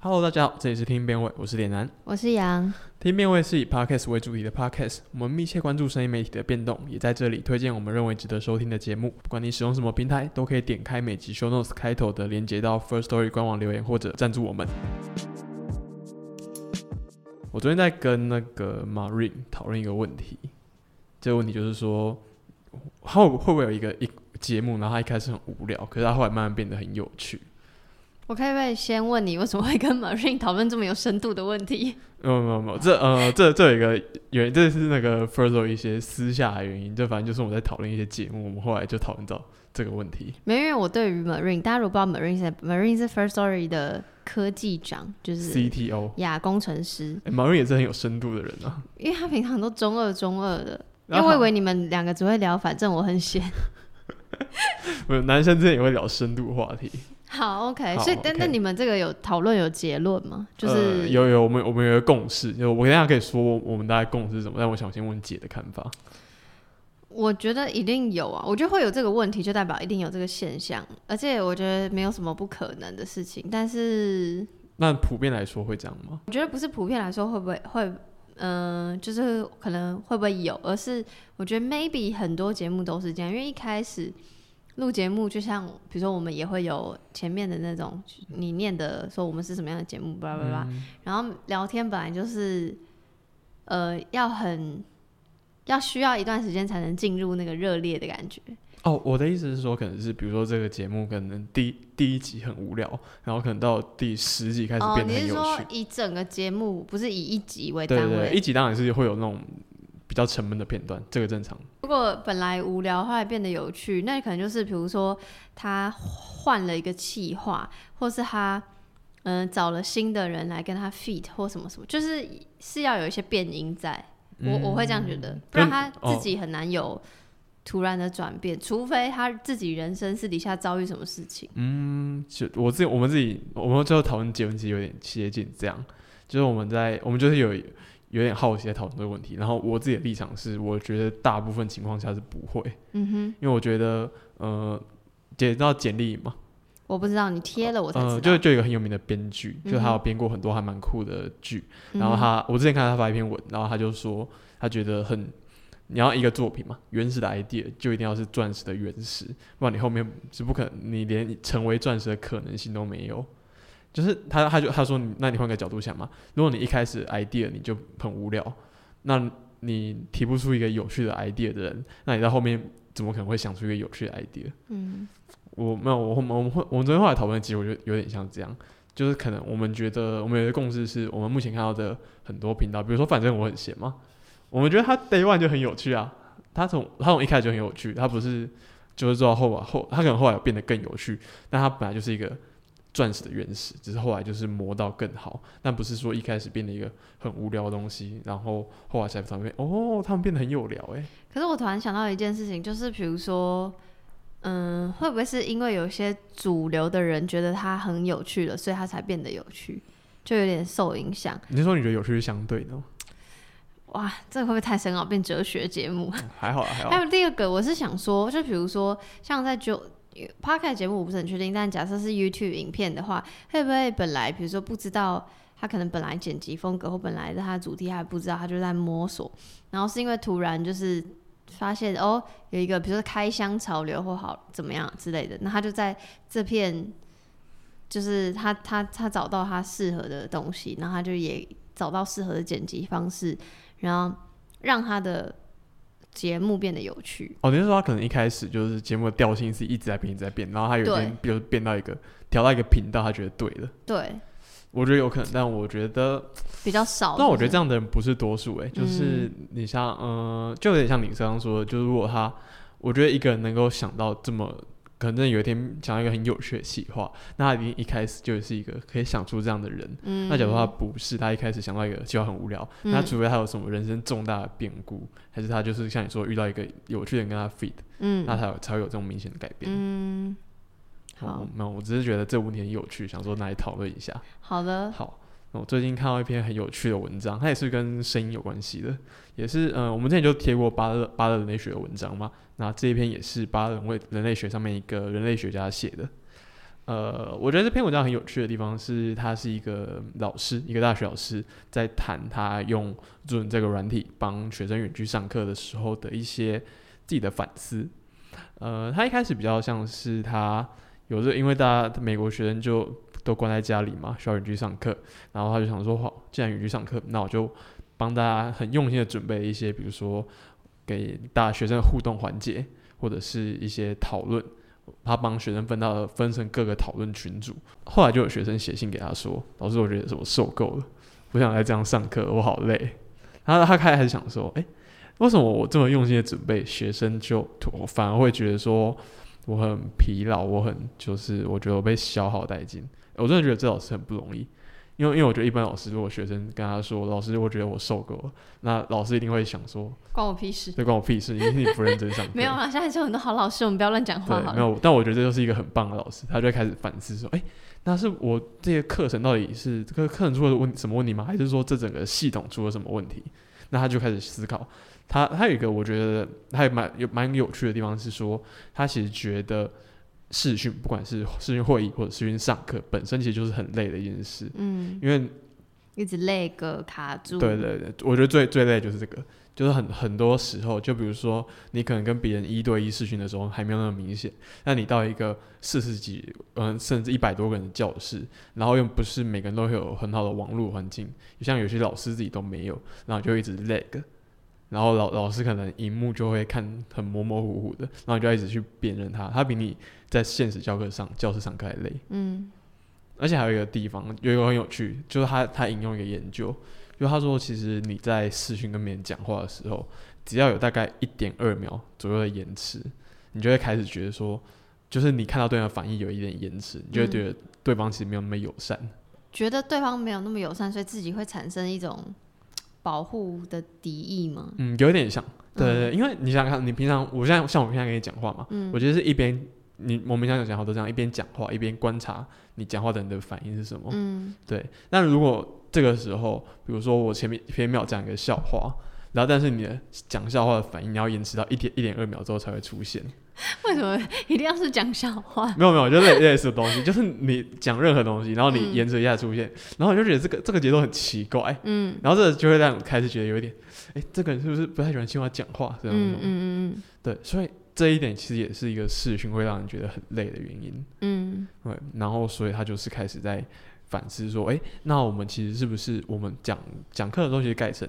Hello，大家好，这里是听辩位，我是脸南。我是杨，听辩位是以 Podcast 为主题的 Podcast，我们密切关注声音媒体的变动，也在这里推荐我们认为值得收听的节目。不管你使用什么平台，都可以点开每集 Show Notes 开头的连接到 First Story 官网留言或者赞助我们。我昨天在跟那个 Marine 讨论一个问题，这个问题就是说，他会会不会有一个一节目，然后他一开始很无聊，可是他后来慢慢变得很有趣。我可以不可以先问你，为什么会跟 Marine 讨论这么有深度的问题？没有没有没有，这呃这这有一个原因，这是那个 First 一些私下的原因，这反正就是我们在讨论一些节目，我们后来就讨论到这个问题。没有，因为我对于 Marine，大家如果不知道 Marine 是 Marine 是 First Story 的科技长，就是 CTO，亚工程师。欸、Marine 也是很有深度的人啊，因为他平常都中二中二的，因为我以为你们两个只会聊，反正我很闲。没有男生之间也会聊深度话题，好，OK，好所以但 OK 但你们这个有讨论有结论吗？就呃是、有有我们我们有一个共识，就我等一下可以说我们大概共识是什么，但我想先问姐的看法。我觉得一定有啊，我觉得会有这个问题，就代表一定有这个现象，而且我觉得没有什么不可能的事情。但是那普遍来说会这样吗？我觉得不是普遍来说会不会会，嗯、就是可能会不会有，而是我觉得 maybe 很多节目都是这样，因为一开始录节目，就像比如说我们也会有前面的那种你念的说我们是什么样的节目，巴拉巴拉，嗯然后聊天本来就是呃要很要需要一段时间才能进入那个热烈的感觉。哦，我的意思是说，可能是比如说这个节目可能第第一集很无聊，然后可能到第十集开始哦，变得你是很有趣。说以整个节目不是以一集为对对对，单位？一集当然是会有那种比较沉闷的片段，这个正常。如果本来无聊，后来变得有趣，那可能就是比如说他换了一个气话，或是他嗯、呃找了新的人来跟他 feat 或什么什么，就是是要有一些变音在。我我会这样觉得，不然他哦自己很难有突然的转变，除非他自己人生私底下遭遇什么事情。嗯，就我自己，我们自己，我们最后讨论结婚其实有点接近这样，就是我们在我们就是有有点好奇在讨论这个问题，然后我自己的立场是，我觉得大部分情况下是不会，嗯哼，因为我觉得呃，姐知道简历嘛，我不知道你贴了我才知道。呃，就就有一个很有名的编剧，就他有编过很多还蛮酷的剧，嗯然后他我之前看他发一篇文，然后他就说他觉得很。你要一个作品嘛，原始的 idea 就一定要是钻石的原石，不然你后面是不可能，你连成为钻石的可能性都没有。就是他，他就他说你，那你换个角度想嘛，如果你一开始 idea 你就很无聊，那你提不出一个有趣的 idea 的人，那你在后面怎么可能会想出一个有趣的 idea？嗯我没有，我我们我们会我们昨天后来讨论，其实我觉得有点像这样，就是可能我们觉得我们有一个共识是，我们目前看到的很多频道，比如说反正我很闲嘛，我们觉得他 day one 就很有趣啊，他从他从一开始就很有趣，他不是就是做到后啊后，他可能后来变得更有趣，但他本来就是一个钻石的原石，只是后来就是磨到更好，但不是说一开始变得一个很无聊的东西，然后后来才发现哦，他们变得很有聊哎、可是我突然想到一件事情，就是比如说，嗯，会不会是因为有一些主流的人觉得它很有趣了，所以它才变得有趣，就有点受影响？你是说你觉得有趣是相对的吗？哇，这个会不会太深奥，变哲学节目？嗯还好啦还好还，有第二个，我是想说，就比如说像在就 podcast 节目，我不是很确定，但假设是 YouTube 影片的话，会不会本来比如说不知道他可能本来剪辑风格或本来的他的主题还不知道，他就在摸索，然后是因为突然就是发现哦有一个比如说开箱潮流或好怎么样之类的，那他就在这片就是他他他找到他适合的东西，然后他就也找到适合的剪辑方式，然后让他的节目变得有趣。哦，你是说他可能一开始就是节目的调性是一直在变，一直在变，然后他有一天比如变到一个调到一个频道，他觉得对了，对，我觉得有可能，但我觉得，比较少。但我觉得这样，样的人不是多数，诶，就是你像，嗯、就有点像你刚刚说的，就是如果他，我觉得一个人能够想到这么。可能真的有一天想到一个很有趣的企划，那他一定一开始就是一个可以想出这样的人。嗯。那假如他不是，他一开始想到一个计划很无聊，嗯。那除非他有什么人生重大的变故，还是他就是像你说遇到一个有趣的人跟他 fit，嗯。那才有才会有这种明显的改变。嗯，好哦，没有，我只是觉得这个问题很有趣，想说拿来讨论一下。好的，好，那我最近看到一篇很有趣的文章，它也是跟声音有关系的，也是嗯、我们之前就贴过巴勒巴勒人类学的文章嘛，那这一篇也是巴勒人类人类学上面一个人类学家写的。呃，我觉得这篇文章很有趣的地方是，他是一个老师，一个大学老师，在谈他用 Zoom 这个软体帮学生远距上课的时候的一些自己的反思。呃，他一开始比较像是他有这，因为大家美国学生就都关在家里嘛，需要远距上课，然后他就想说，好，既然远距上课，那我就帮大家很用心的准备一些，比如说给大学生互动环节，或者是一些讨论。他帮学生分到分成各个讨论群组，后来就有学生写信给他说：“老师，我觉得我受够了，不想再这样上课，我好累。”然后他开始想说：“哎，为什么我这么用心的准备，学生就我反而会觉得说我很疲劳，我很就是我觉得我被消耗殆尽。我真的觉得这老师很不容易。”因为因为我觉得一般老师如果学生跟他说老师我觉得我受够了，那老师一定会想说关我屁事，对关我屁事，因为你不认真上 课。没有啊，现在就很多好老师，我们不要乱讲话。对，没有，但我觉得这就是一个很棒的老师，他就会开始反思说，哎，那是我这些课程到底是这个课程出了问什么问题吗？还是说这整个系统出了什么问题？那他就开始思考。他他有一个我觉得还蛮有蛮有趣的地方是说，他其实觉得。视讯，不管是视讯会议或者视讯上课，本身其实就是很累的一件事。嗯，因为一直累个卡住。对对对，我觉得最最累就是这个，就是很很多时候，就比如说你可能跟别人一对一视讯的时候还没有那么明显，那你到一个四十几嗯甚至一百多个人的教室，然后又不是每个人都会有很好的网络环境，像有些老师自己都没有，然后就一直 lag。然后老老师可能荧幕就会看很模模糊糊的，然后你就要一直去辨认他，他比你在现实教课上教室上课还累。嗯，而且还有一个地方有一个很有趣，就是他他引用一个研究，就他说其实你在视讯跟别人讲话的时候，只要有大概一点二秒左右的延迟，你就会开始觉得说，就是你看到对方反应有一点延迟，你就会觉得对方其实没有那么友善，觉得对方没有那么友善，所以自己会产生一种。保护的敌意吗？嗯，有点像，对对，因为你想想看，你平常，我现在像我现在跟你讲话嘛，嗯，我觉得是一边你我们平常讲好都这样，一边讲话一边观察你讲话的人的反应是什么，嗯，对。那如果这个时候，比如说我前面前面讲一个笑话，然后但是你的讲笑话的反应你要延迟到一点一点二秒之后才会出现。为什么一定要是讲笑话？没有没有，就类类似的东西，就是你讲任何东西，然后你延迟一下出现，然后你就觉得这个这个节奏很奇怪，嗯，然后这就会让我开始觉得有一点，哎，这个人是不是不太喜欢听我讲话？这样，嗯嗯嗯嗯，对，所以这一点其实也是一个视讯会让人觉得很累的原因，嗯，对，然后所以他就是开始在反思说，哎，那我们其实是不是我们讲讲课的东西改成？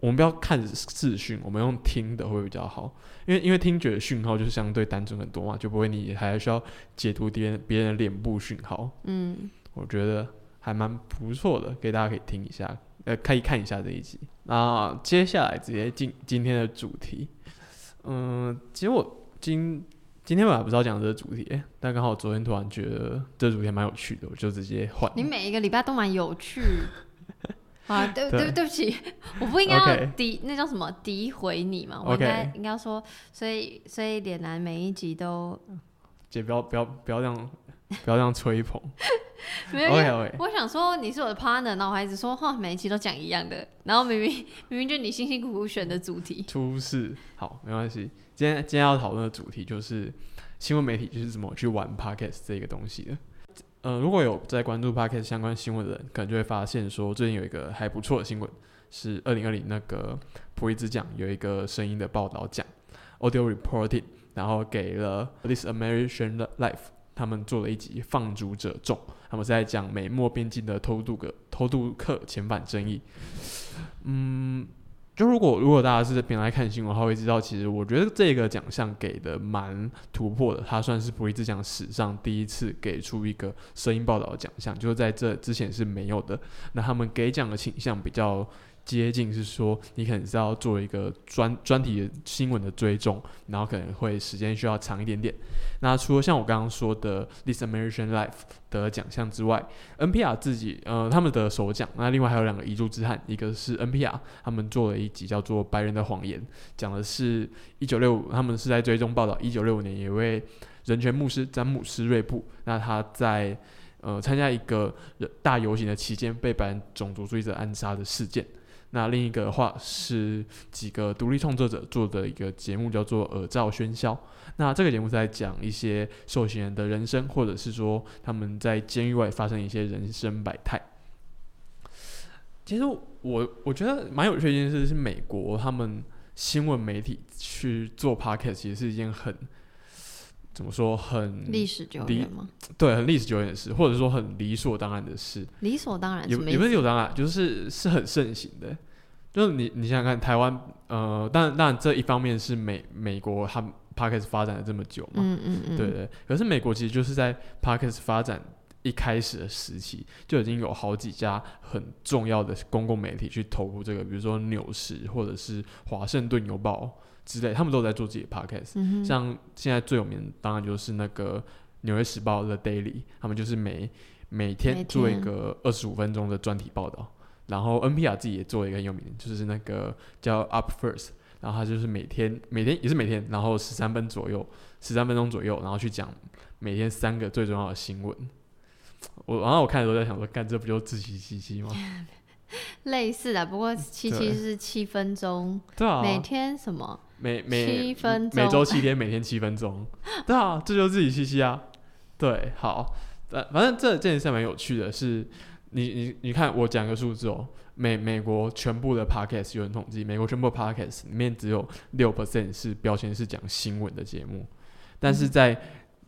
我们不要看视讯，我们用听的会比较好，因为因为听觉的讯号就是相对单纯很多嘛，就不会你还需要解读别人别人的脸部讯号。嗯，我觉得还蛮不错的，给大家可以听一下，呃，可以看一下这一集。那接下来直接进今天的主题。嗯，其实我今今天本来不知道讲这个主题，但刚好昨天突然觉得这主题蛮有趣的，我就直接换。你每一个礼拜都蛮有趣。啊，对对。对不起，我不应该要诋那叫什么诋毁你嘛？我应该应该说，所以所以脸男每一集都，姐不要不要不要这样不要这样吹捧，没有，我想说你是我的 partner，然后我还一直说话，每一期都讲一样的，然后明明明明就你辛辛苦苦选的主题，出事。好没关系，今天今天要讨论的主题就是新闻媒体就是怎么去玩 podcast 这个东西的。呃，如果有在关注 Podcast 相关新闻的人，可能就会发现说，最近有一个还不错的新闻，是二零二零那个普利兹奖有一个声音的报道奖，Audio Reporting，然后给了 This American Life，他们做了一集《放逐者众》，他们是在讲美墨边境的偷渡个偷渡客遣返争议，嗯。就如果如果大家是平常来看新闻，的话，会知道其实我觉得这个奖项给的蛮突破的，它算是普利兹奖史上第一次给出一个声音报道的奖项，就是在这之前是没有的。那他们给奖的倾向比较。接近是说，你可能是要做一个专专题的新闻的追踪，然后可能会时间需要长一点点。那除了像我刚刚说的《This American Life》的奖项之外，NPR 自己呃他们的首奖，那另外还有两个遗珠之憾，一个是 NPR 他们做了一集叫做《白人的谎言》，讲的是一九六五，他们是在追踪报道一九六五年有位人权牧师詹姆斯瑞布，那他在呃参加一个大游行的期间被白人种族主义者暗杀的事件。那另一个的话是几个独立创作者做的一个节目，叫做《耳罩喧嚣》。那这个节目在讲一些受刑人的人生，或者是说他们在监狱外发生一些人生百态。其实我我觉得蛮有趣的一件事是，美国他们新闻媒体去做 podcast，其实是一件很怎么说很历史久远吗？对很历史久远的事，或者说很理所当然的事。理所当然也也不是理所当然，就是是很盛行的。就是你你想想看，台湾呃，当然当然这一方面是美美国他们 podcast 发展了这么久嘛，嗯嗯嗯，对对。可是美国其实就是在 podcast 发展。一开始的时期就已经有好几家很重要的公共媒体去投入这个，比如说《纽时》或者是《华盛顿邮报》之类，他们都在做自己的 podcast。像现在最有名，当然就是那个《纽约时报》的 Daily，他们就是每每天做一个二十五分钟的专题报道。然后 NPR 自己也做了一个很有名，就是那个叫 Up First，然后他就是每天每天也是每天，然后十三分左右，十三分钟左右，然后去讲每天三个最重要的新闻。我然后我看的时候在想说，干这不就自习七七吗？类似的，不过七七是七分钟，对啊，每天什么？每每七分，每周七天，每天七分钟，对啊，这就是自己嘻嘻啊。对，好，呃，反正这这件事蛮有趣的，是，你你你看，我讲个数字哦，美美国全部的 podcast 有人统计，美国全部 podcast 里面只有六 percent 是标签是讲新闻的节目，但是在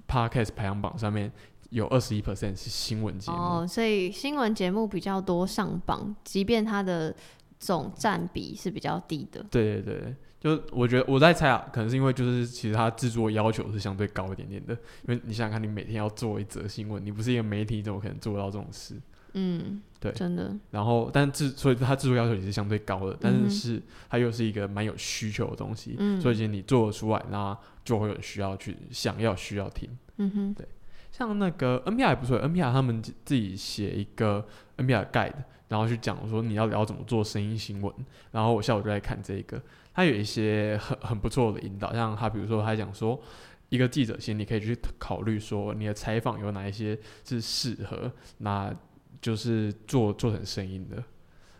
podcast 排行榜上面。有二十一 percent 是新闻节目哦，所以新闻节目比较多上榜，即便它的总占比是比较低的。对对对，就我觉得我在猜啊，可能是因为就是其实它制作要求是相对高一点点的，因为你想想看，你每天要做一则新闻，你不是一个媒体，怎么可能做到这种事？嗯，对，真的。然后，但制所以它制作要求也是相对高的，但是是它又是一个蛮有需求的东西，所以其实你做得出来，那就会有需要去想要需要听。嗯哼，对。像那个 NPR 也不错，NPR 他们自己写一个 NPR guide，然后去讲说你要聊怎么做声音新闻。然后我下午就在看这个，他有一些很很不错的引导，像他比如说他讲说，一个记者其实你可以去考虑说你的采访有哪一些是适合，那就是做做成声音的。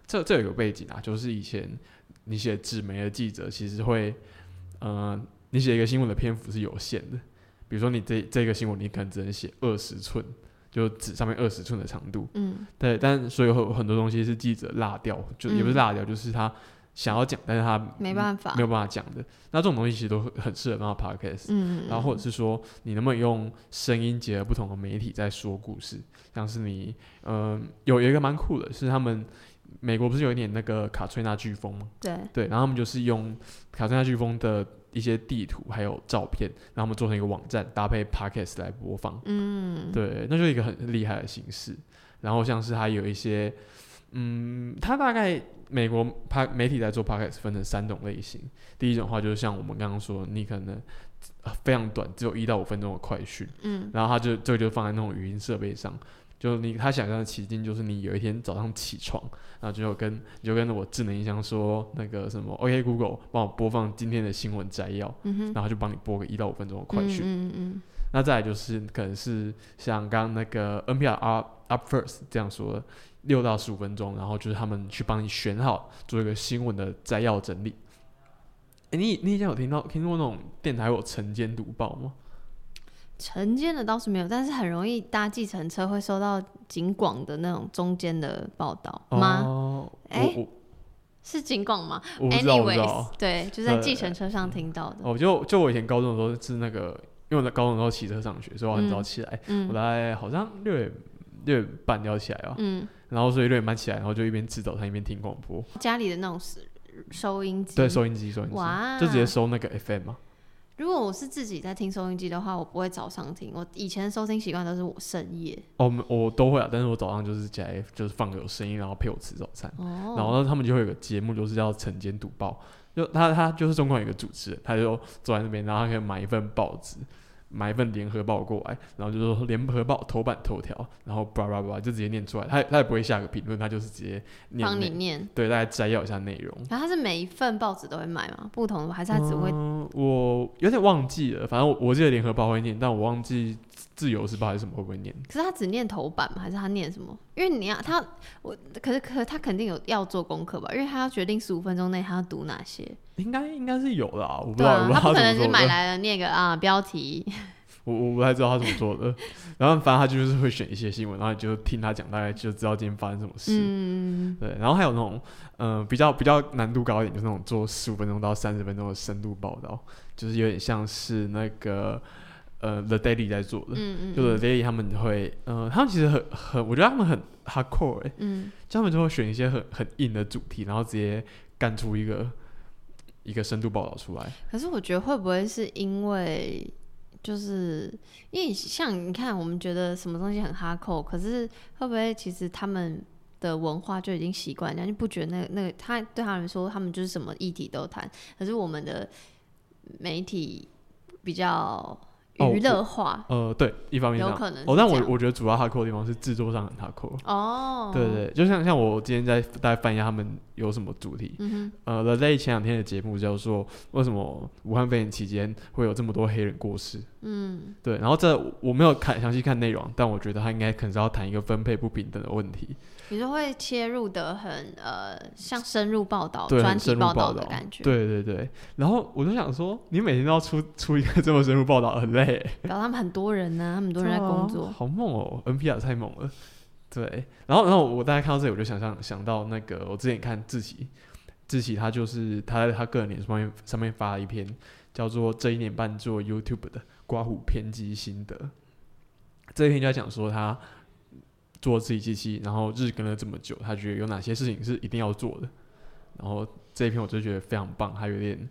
这这有个背景啊，就是以前你写纸媒的记者其实会，嗯，你写一个新闻的篇幅是有限的。比如说你这这个新闻，你可能只能写二十寸，就纸上面二十寸的长度。嗯，对，但所以有很多东西是记者落掉，就也不是落掉，就是他想要讲，但是他没办法，没有办法讲的。那这种东西其实都很适合放到 podcast。嗯然后或者是说，你能不能用声音结合不同的媒体在说故事？像是你，嗯，有有一个蛮酷的，是他们美国不是有一点那个卡崔娜飓风吗？对。对，然后他们就是用卡崔娜飓风的。一些地图还有照片，然后他们做成一个网站，搭配 podcast 来播放。嗯，对，那就是一个很厉害的形式。然后像是还有一些，嗯，他大概美国拍媒体在做 podcast 分成三种类型。第一种话就是像我们刚刚说，你可能非常短，只有一到五分钟的快讯。嗯，然后他就这个就放在那种语音设备上。就你他想象的奇境，就是你有一天早上起床，然后就跟你就跟我智能音箱说那个什么，OK Google 帮我播放今天的新闻摘要，然后就帮你播个一到五分钟的快讯。嗯嗯那再来就是可能是像刚刚那个 NPR Up Up First 这样说的，六到十五分钟，然后就是他们去帮你选好做一个新闻的摘要整理。哎，你你以前有听到听过那种电台有晨间读报吗？晨间的倒是没有，但是很容易搭计程车会收到警广的那种中间的报道吗？哎，是警广吗？Anyways，对，就在计程车上听到的。哦，就就我以前高中的时候是那个，因为我在高中的时候骑车上学，所以我很早起来。嗯，我大概好像六点六点半要起来啊。嗯，然后所以六点半起来，然后就一边吃早餐一边听广播。家里的那种收音机，对，收音机，收音机，哇，就直接收那个 FM 嘛。如果我是自己在听收音机的话，我不会早上听。我以前收听习惯都是我深夜。哦，我都会啊，但是我早上就是起来就是放有声音，然后陪我吃早餐。哦。然后他们就会有个节目，就是叫晨间读报。就他他就是中国有一个主持人，他就坐在那边，然后他可以买一份报纸。买一份联合报过来，然后就说联合报头版头条，然后叭叭叭就直接念出来，他他也不会下个评论，他就是直接帮你念，对，大家摘要一下内容。然后他是每一份报纸都会买吗？不同的还是他只会？我有点忘记了，反正我我记得联合报会念，但我忘记自由时报还是什么会不会念？可是他只念头版吗？还是他念什么？因为你要他我，可是可他肯定有要做功课吧？因为他要决定十五分钟内他要读哪些。应该应该是有的啊，我不知道，他不可能是买。来了念个啊标题，我我不太知道他怎么做的。然后反正他就是会选一些新闻，然后你就听他讲，大概就知道今天发生什么事。嗯，对，然后还有那种，嗯、比较比较难度高一点，就是那种做十五分钟到三十分钟的深度报道，就是有点像是那个呃 The Daily 在做的。嗯嗯，就 The Daily 他们会，呃，他们其实很很，我觉得他们很 hardcore 哎、嗯，就他们就会选一些很很硬的主题，然后直接干出一个一个深度报道出来。可是我觉得会不会是因为，就是因为像你看，我们觉得什么东西很哈扣，可是会不会其实他们的文化就已经习惯这样，就不觉得那个那个他对他们说，他们就是什么议题都谈，可是我们的媒体比较哦娱乐化，呃，对，一方面有可能哦，但我我觉得主要 hardcore 的地方是制作上很 hardcore。哦，对对，就像像我今天在大概翻一下他们有什么主题。嗯呃，The Day 前两天的节目叫做为什么武汉肺炎期间会有这么多黑人过世？嗯对，然后这我没有看详细看内容，但我觉得他应该可能是要谈一个分配不平等的问题。你说会切入的很呃，像深入报道、专题报道的感觉，，对对对，然后我就想说，你每天都要出出一个这么深入报道，很累欸。搞他们很多人呢、他们很多人在工作，好猛哦，NPR 太猛了。对，然后然后我大家看到这里，我就想象想到那个我之前看志奇，志奇他就是他在他个人脸书上面上面发了一篇叫做《这一年半做 YouTube 的刮胡偏激心得》，这一篇就在讲说他做自己机器，然后日更了这么久，他觉得有哪些事情是一定要做的。然后这一篇我就觉得非常棒，还有点，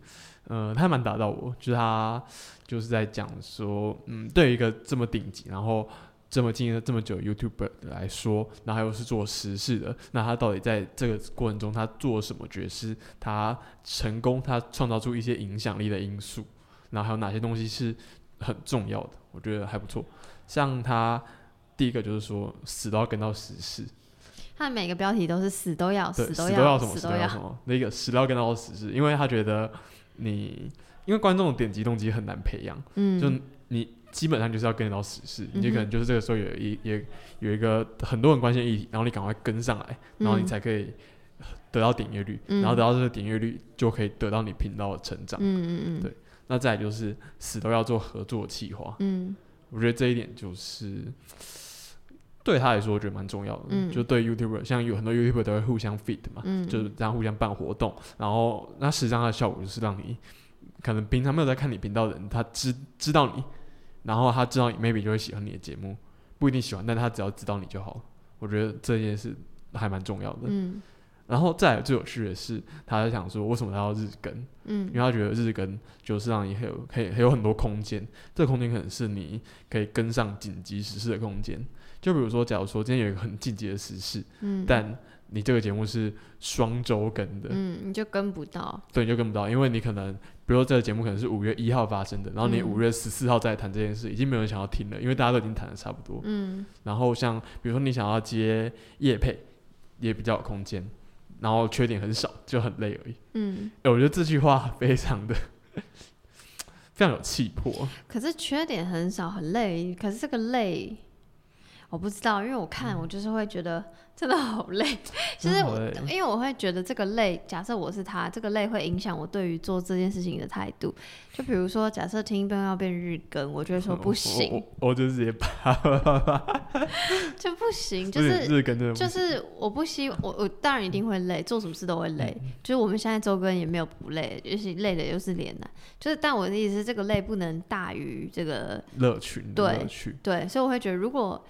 呃，他还蛮打到我，就是他就是在讲说，嗯，对于一个这么顶级，然后这么经营了这么久 YouTube 来说，然后又是做时事的，那他到底在这个过程中他做什么角色？他成功，他创造出一些影响力的因素，然后还有哪些东西是很重要的？我觉得还不错。像他第一个就是说，死都要跟到时事，他每个标题都是死都要，死都要什么，死死都都要什么，那个死都要跟到时事，因为他觉得你，因为观众的点击动机很难培养。嗯，就你基本上就是要跟得到时事，你就可能就是这个时候有一也有一个很多人关心的议题，然后你赶快跟上来，然后你嗯才可以得到点阅率，嗯。然后得到这个点阅率就可以得到你频道的成长。嗯嗯嗯，对那再来就是死都要做合作企划，嗯。我觉得这一点就是对他来说我觉得蛮重要的，嗯就对 YouTuber 像有很多 YouTuber 都会互相 fit 嘛，嗯，就是这样互相办活动，然后那实际上它的效果就是让你可能平常没有在看你频道的人，他知知道你，然后他知道你 maybe 就会喜欢你的节目，不一定喜欢，但他只要知道你就好。我觉得这件事还蛮重要的。嗯然后再来最有趣的是，他在想说为什么他要日更，嗯因嗯为他觉得日更就是让你还有可以还有很多空间，这个空间可能是你可以跟上紧急时事的空间。就比如说，假如说今天有一个很紧急的时事，嗯，但你这个节目是双周更的，嗯你就跟不到，对，你就跟不到，因为你可能，比如说这个节目可能是五月一号发生的，然后你嗯五月十四号再谈这件事，已经没有人想要听了，因为大家都已经谈的差不多。嗯然后像比如说你想要接夜配，也比较有空间，然后缺点很少，就很累而已。嗯，哎我觉得这句话非常的 非常有气魄。可是缺点很少，很累，可是这个累。我不知道，因为我看我就是会觉得 真的好累，就是我因为我会觉得这个累，假设我是他，这个累会影响我对于做这件事情的态度。就比如说，假设听变要变日更，我就会说不行，我我我就直接啪，就不行，就是是日更就是我不希我我当然一定会累，做什么事都会累。就是我们现在周更也没有不累，就是累的又是脸难。就是但我的意思是，这个累不能大于这个乐趣，对乐趣。对，所以我会觉得，如果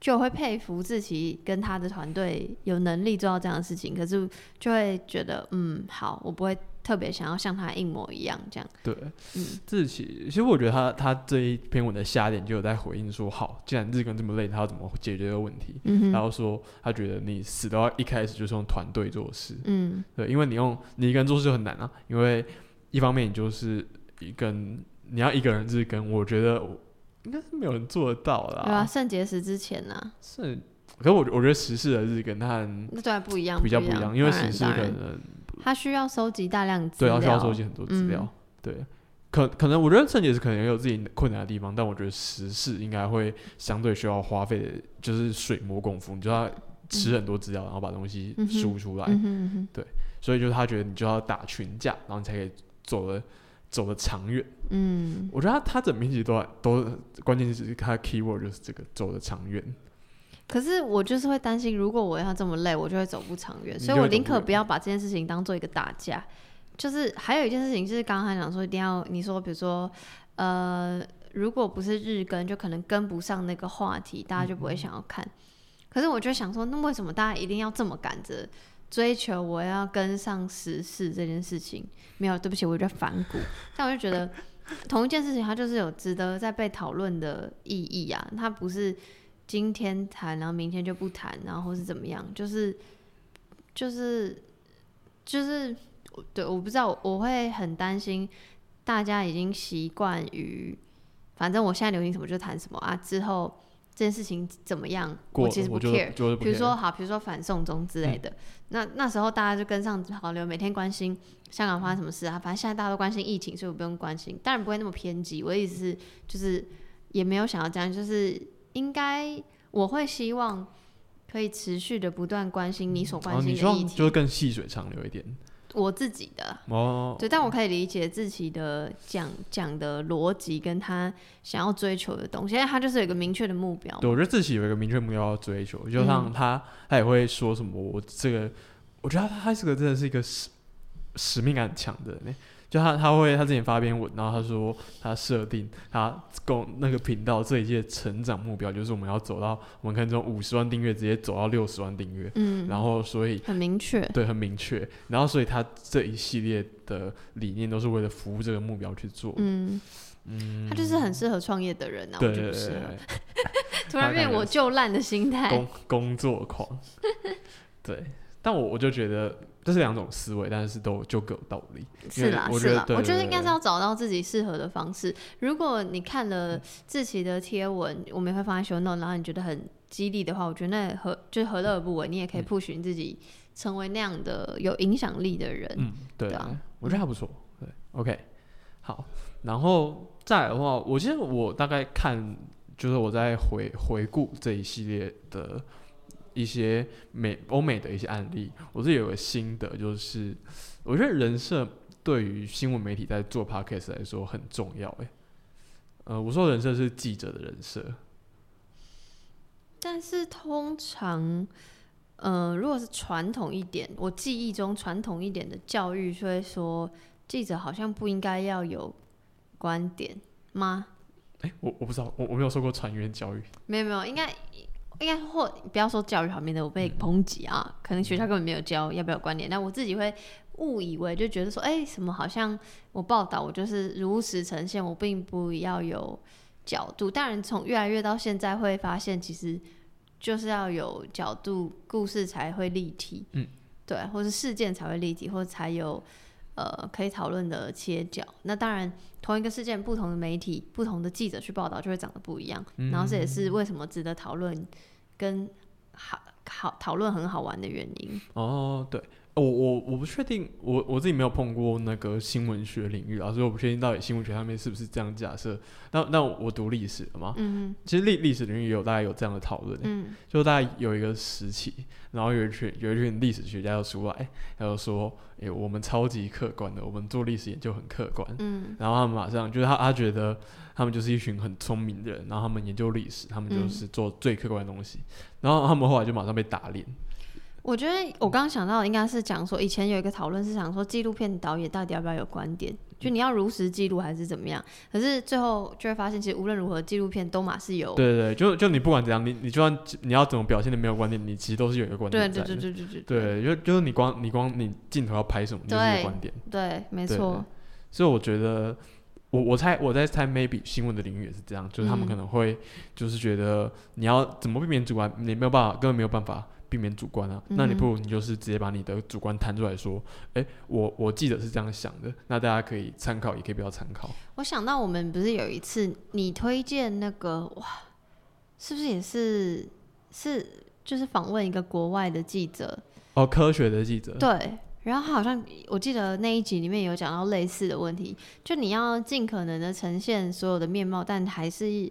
就会佩服自己跟他的团队有能力做到这样的事情，可是就会觉得，嗯，好，我不会特别想要像他一模一样这样。对，嗯志奇，其实我觉得他他这一篇文的下点就有在回应说，好，既然日更这么累，他要怎么解决这个问题？嗯，然后说他觉得你死都要一开始就是用团队做事，嗯对，因为你用你一个人做事就很难啊，因为一方面你就是一个人你要一个人日更，我觉得我应该是没有人做得到啦。对啊，肾结石之前呢、是，可是我我觉得时事的日跟它很那对啊不一样，比较不一样，因为当然时事可能他需要收集大量资料对料，要需要收集很多资料，嗯对。可可能我觉得肾结石可能也有自己困难的地方，但我觉得时事应该会相对需要花费的，就是水磨功夫，你就要吃很多资料，然后把东西输出来。嗯哼嗯哼所以就是他觉得你就要打群架，然后你才可以走的走的长远。嗯，我觉得他他整篇其实都都关键是他的 keyword 就是这个走的长远。可是我就是会担心，如果我要这么累，我就会走不长远，所以我宁可不要把这件事情当做一个打架。就是还有一件事情，就是刚刚讲说一定要你说，比如说呃，如果不是日更，就可能跟不上那个话题，大家就不会想要看。可是我就想说，那为什么大家一定要这么赶着追求我要跟上时事这件事情？没有，对不起，我有点反骨。但我就觉得 同一件事情，它就是有值得在被讨论的意义啊，它不是今天谈，然后明天就不谈，然后或是怎么样，就是就是就是，对，我不知道，我会很担心大家已经习惯于，反正我现在流行什么就谈什么啊，之后这件事情怎么样，我其实不 care。就是比如说好，比如说反送中之类的，那那时候大家就跟上潮流，每天关心香港发生什么事啊，反正现在大家都关心疫情，所以我不用关心，当然不会那么偏激。我的意思是，就是也没有想要这样，就是应该我会希望可以持续的不断关心你所关心的议题，就是更细水长流一点我自己的。哦。对，但我可以理解自己的讲讲的逻辑跟他想要追求的东西，因为他就是有一个明确的目标。对，我觉得自己有一个明确目标要追求，就像嗯他，他也会说什么，我这个，我觉得他他是个真的是一个使使命感很强的人欸。就他他会他之前发篇文，然后他说他设定他公那个频道这一届成长目标就是我们要走到我们可能从五十万订阅直接走到六十万订阅，嗯，然后所以很明确。对很明确，然后所以他这一系列的理念都是为了服务这个目标去做。嗯，嗯，他就是很适合创业的人啊，我对对对就不适合。突然变我就烂的心态工。工作狂，对，但我我就觉得这是两种思维，但是都就各有道理。是啦是啦，我觉得应该是要找到自己适合的方式。如果你看了嗯志奇的贴文，我们也会放在 show note，然后你觉得很激励的话，我觉得那何就何乐而不为？你也可以嗯 push 你自己成为那样的有影响力的人。嗯，对对啊我觉得还不错。对，OK，好，然后再来的话，我其实我大概看，就是我在回回顾这一系列的一些美欧美的一些案例，我自己有个心得，就是我觉得人设对于新闻媒体在做 podcast 来说很重要。诶，呃，我说人设是记者的人设，但是通常，呃，如果是传统一点，我记忆中传统一点的教育就会说，记者好像不应该要有观点吗？诶，我我不知道，我我没有受过船员教育。没有没有，应该应该或不要说教育方面的我被抨击啊。可能学校根本没有教要不要有观点，那我自己会误以为就觉得说，哎、什么好像我报道我就是如实呈现，我并不要有角度。当然，从越来越到现在会发现，其实就是要有角度，故事才会立体。嗯，对，或是事件才会立体，或者才有呃可以讨论的切角。那当然，同一个事件，不同的媒体、不同的记者去报道，就会长得不一样。嗯然后这也是为什么值得讨论跟好好讨论很好玩的原因。哦，对，我我我不确定，我我自己没有碰过那个新闻学领域啊，所以我不确定到底新闻学上面是不是这样假设。那那我读历史的嘛，嗯其实历历史领域也有大概有这样的讨论欸，嗯就大概有一个时期，然后有一群有一群历史学家要出来，他就说，诶、我们超级客观的，我们做历史研究很客观。嗯然后他们马上就是他，他觉得他们就是一群很聪明的人，然后他们研究历史，他们嗯就是做最客观的东西。然后他们后来就马上被打脸。我觉得我刚刚想到应该是讲说，以前有一个讨论是想说，纪录片导演到底要不要有观点，就你要如实记录还是怎么样？可是最后就会发现，其实无论如何，纪录片都马是有对对对，就就你不管怎样，你你就算你要怎么表现的没有观点，你其实都是有一个观对对点。对对对对对，就就是你光你光你镜头要拍什么，你就是有观点。对，没错，所以我觉得，我我猜我在猜，maybe 新闻的领域也是这样，就是他们嗯可能会就是觉得你要怎么避免主观，你没有办法，根本没有办法避免主观啊。那你不如你就是直接把你的主观摊出来说，哎、我我记得是这样想的，那大家可以参考，也可以不要参考。我想到我们不是有一次你推荐那个哇，是不是也是是就是访问一个国外的记者？哦，科学的记者，对，然后好像我记得那一集里面有讲到类似的问题，就你要尽可能的呈现所有的面貌，但还是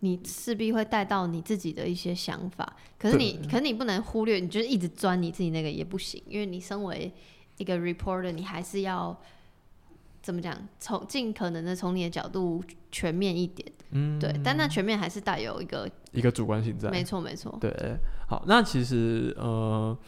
你势必会带到你自己的一些想法。可是你，可是你不能忽略，你就是一直钻你自己那个也不行，因为你身为一个 reporter，你还是要怎么讲，从尽可能的从你的角度全面一点。嗯，对，但那全面还是带有一个一个主观性在。没错，没错。对，好，那其实呃。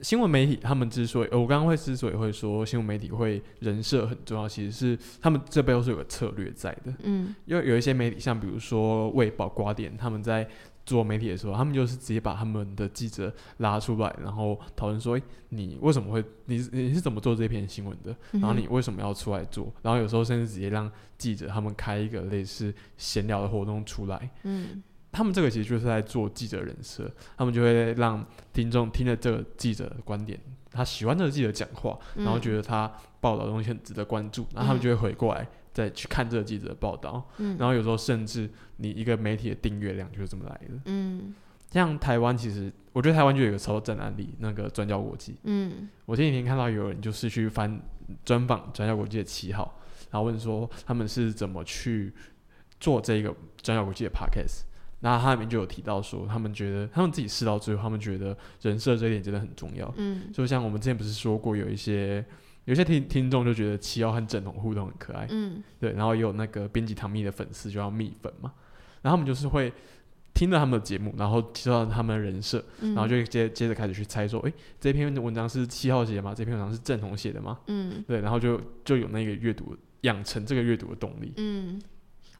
新闻媒体他们之所以，我刚刚会之所以会说新闻媒体会人设很重要，其实是他们这背后是有个策略在的。嗯，因为有一些媒体，像比如说《卫报》《瓜点》，他们在做媒体的时候，他们就是直接把他们的记者拉出来，然后讨论说：“哎，你为什么会？你你是怎么做这篇新闻的？然后你为什么要出来做？然后有时候甚至直接让记者他们开一个类似闲聊的活动出来。”嗯。他们这个其实就是在做记者人设，他们就会让听众听了这个记者的观点，他喜欢这个记者讲话，然后觉得他报道的东西很值得关注，然后他们就会回过来再去看这个记者的报道，然后有时候甚至你一个媒体的订阅量就是这么来的。嗯，像台湾其实我觉得台湾就有一个超正案例，那个专教国际。嗯，我前几天看到有人就是去翻专访专教国际的七号，然后问说他们是怎么去做这个专教国际的 podcast。那他里面就有提到说，他们觉得他们自己试到最后，他们觉得人设这一点真的很重要。嗯，就像我们之前不是说过，有一些有些听听众就觉得七号和正统互动很可爱。嗯，对，然后也有那个编辑唐蜜的粉丝就要蜜粉嘛，然后他们就是会听到他们的节目，然后知道他们的人设，然后就接接着开始去猜说，哎，这篇文章是七号写的吗？这篇文章是正统写的吗？嗯，对，然后就就有那个阅读养成这个阅读的动力。嗯。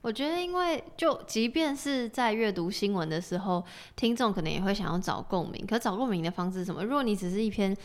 我觉得，因为就即便是在阅读新闻的时候，听众可能也会想要找共鸣。可找共鸣的方式是什么？如果你只是一篇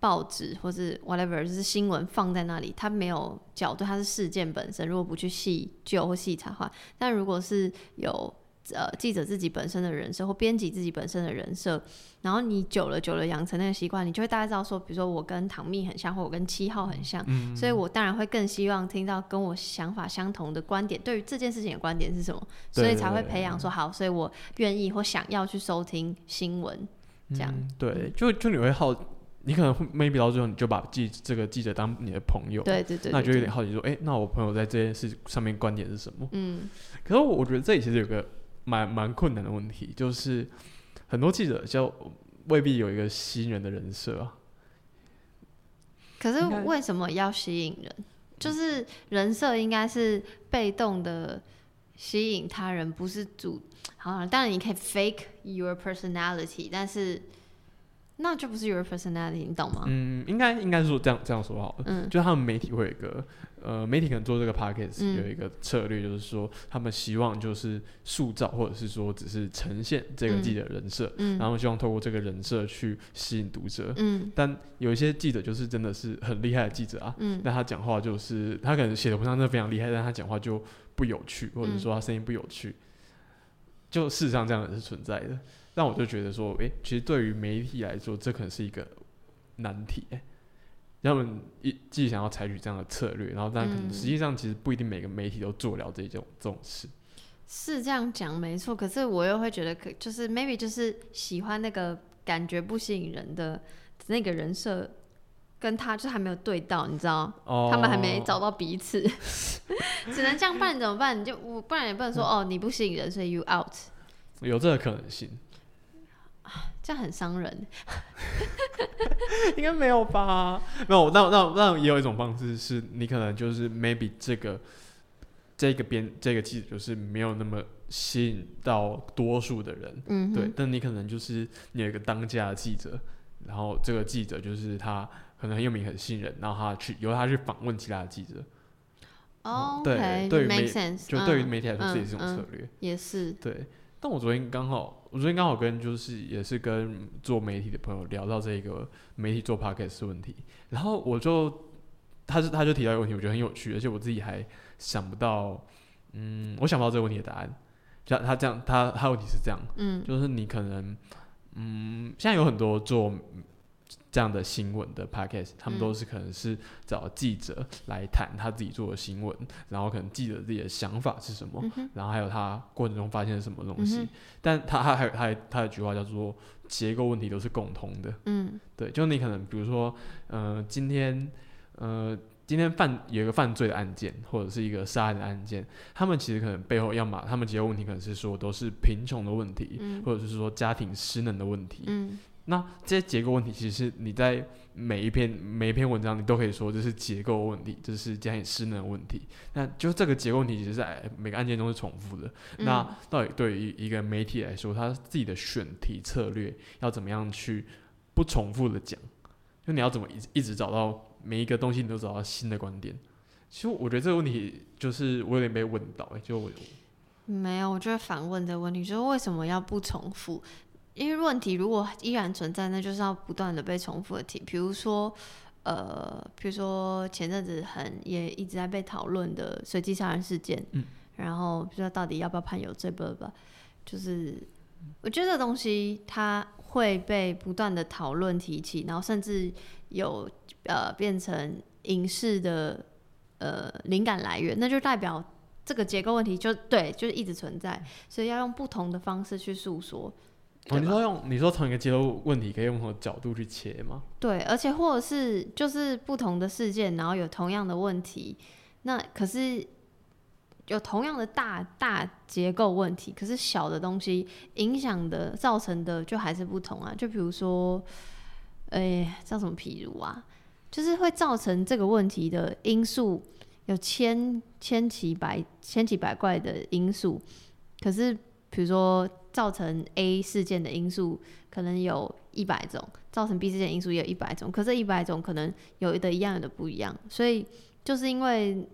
报纸或是 whatever，就是新闻放在那里，它没有角度，它是事件本身。如果不去细究或细查的话，但如果是有。呃，记者自己本身的人设或编辑自己本身的人设，然后你久了久了养成那个习惯，你就会大概知道说，比如说我跟唐蜜很像，或我跟七号很像，所以我当然会更希望听到跟我想法相同的观点。对于这件事情的观点是什么？所以才会培养说好，所以我愿意或想要去收听新闻，这样。对，就就你会好，你可能会 maybe 到最后你就把记这个记者当你的朋友，对对对，那就有点好奇说，哎，那我朋友在这件事上面观点是什么？嗯，可是我觉得这里其实有个。蛮蛮困难的问题，就是很多记者就未必有一个吸引人的人设啊。可是为什么要吸引人？就是人设应该是被动的吸引他人，不是主。好，当然你可以 fake your personality，但是。那就不是 your personality，你懂吗？嗯，应该应该是说这样这样说好了。嗯，就他们媒体会有一个呃，媒体可能做这个 podcast 有一个策略，就是说他们希望就是塑造或者是说只是呈现这个记者人设，嗯，然后希望透过这个人设去吸引读者。嗯，但有一些记者就是真的是很厉害的记者啊，嗯，但他讲话就是他可能写的文章真的非常厉害，但他讲话就不有趣，或者说他声音不有趣，就事实上这样也是存在的。但我就觉得说，哎，其实对于媒体来说，这可能是一个难题。哎，他们一既想要采取这样的策略，然后但可能实际上其实不一定每个媒体都做了这种这种事。是这样讲没错，可是我又会觉得，可就是 maybe 就是喜欢那个感觉不吸引人的那个人设，跟他就还没有对到，你知道？哦。他们还没找到彼此，只能这样办，怎么办？你就我不然也不能说哦，你不吸引人，所以 you out。有这个可能性。这样很伤人，应该没有吧？没有，那那那也有一种方式，是你可能就是 maybe 这个这个编这个记者就是没有那么吸引到多数的人，嗯，对。但你可能就是你有一个当家的记者，然后这个记者就是他可能很有名、很信任，然后他去由他去访问其他的记者。哦，对，对于媒就对于媒体来说，这也是一种策略，也是对。但我昨天刚好，我昨天刚好跟就是也是跟做媒体的朋友聊到这个媒体做 podcast 的问题，然后我就他是他就提到一个问题，我觉得很有趣，而且我自己还想不到，嗯，我想不到这个问题的答案。像他这样，他他问题是这样，嗯，就是你可能，嗯，现在有很多做这样的新闻的 podcast，他们都是可能是找记者来谈他自己做的新闻，然后可能记者自己的想法是什么，然后还有他过程中发现了什么东西。但他他还有他他有句话叫做结构问题都是共通的。嗯，对，就你可能比如说，呃，今天呃今天犯有一个犯罪的案件，或者是一个杀人的案件，他们其实可能背后要么他们结构问题可能是说都是贫穷的问题，或者是说家庭失能的问题。嗯。那这些结构问题，其实你在每一篇每一篇文章，你都可以说这是结构问题，这是家庭失能问题。那就这个结构问题，其实在每个案件中是重复的。那到底对于一个媒体来说，他自己的选题策略要怎么样去不重复的讲？就你要怎么一一直找到每一个东西，你都找到新的观点？其实我觉得这个问题，就是我有点被问到，哎，就我没有，我就会反问这个问题，就是为什么要不重复？因为问题如果依然存在，那就是要不断的被重复的提。比如说，呃，比如说前阵子很也一直在被讨论的随机杀人事件，嗯，然后不知道到底要不要判有罪不吧？就是我觉得这东西它会被不断的讨论提起，然后甚至有呃变成影视的呃灵感来源，那就代表这个结构问题就对，就是一直存在，所以要用不同的方式去诉说。哦，你说用你说同一个结构问题可以用不同角度去切吗？对，而且或者是就是不同的事件，然后有同样的问题，那可是有同样的大大结构问题，可是小的东西影响的造成的就还是不同啊。就比如说，哎，叫什么？譬如啊，就是会造成这个问题的因素有千千奇百千奇百怪的因素，可是比如说。造成 A 事件的因素可能有一百种，造成 B 事件因素也有一百种，可这一百种可能有的一样，有的不一样，所以就是因为，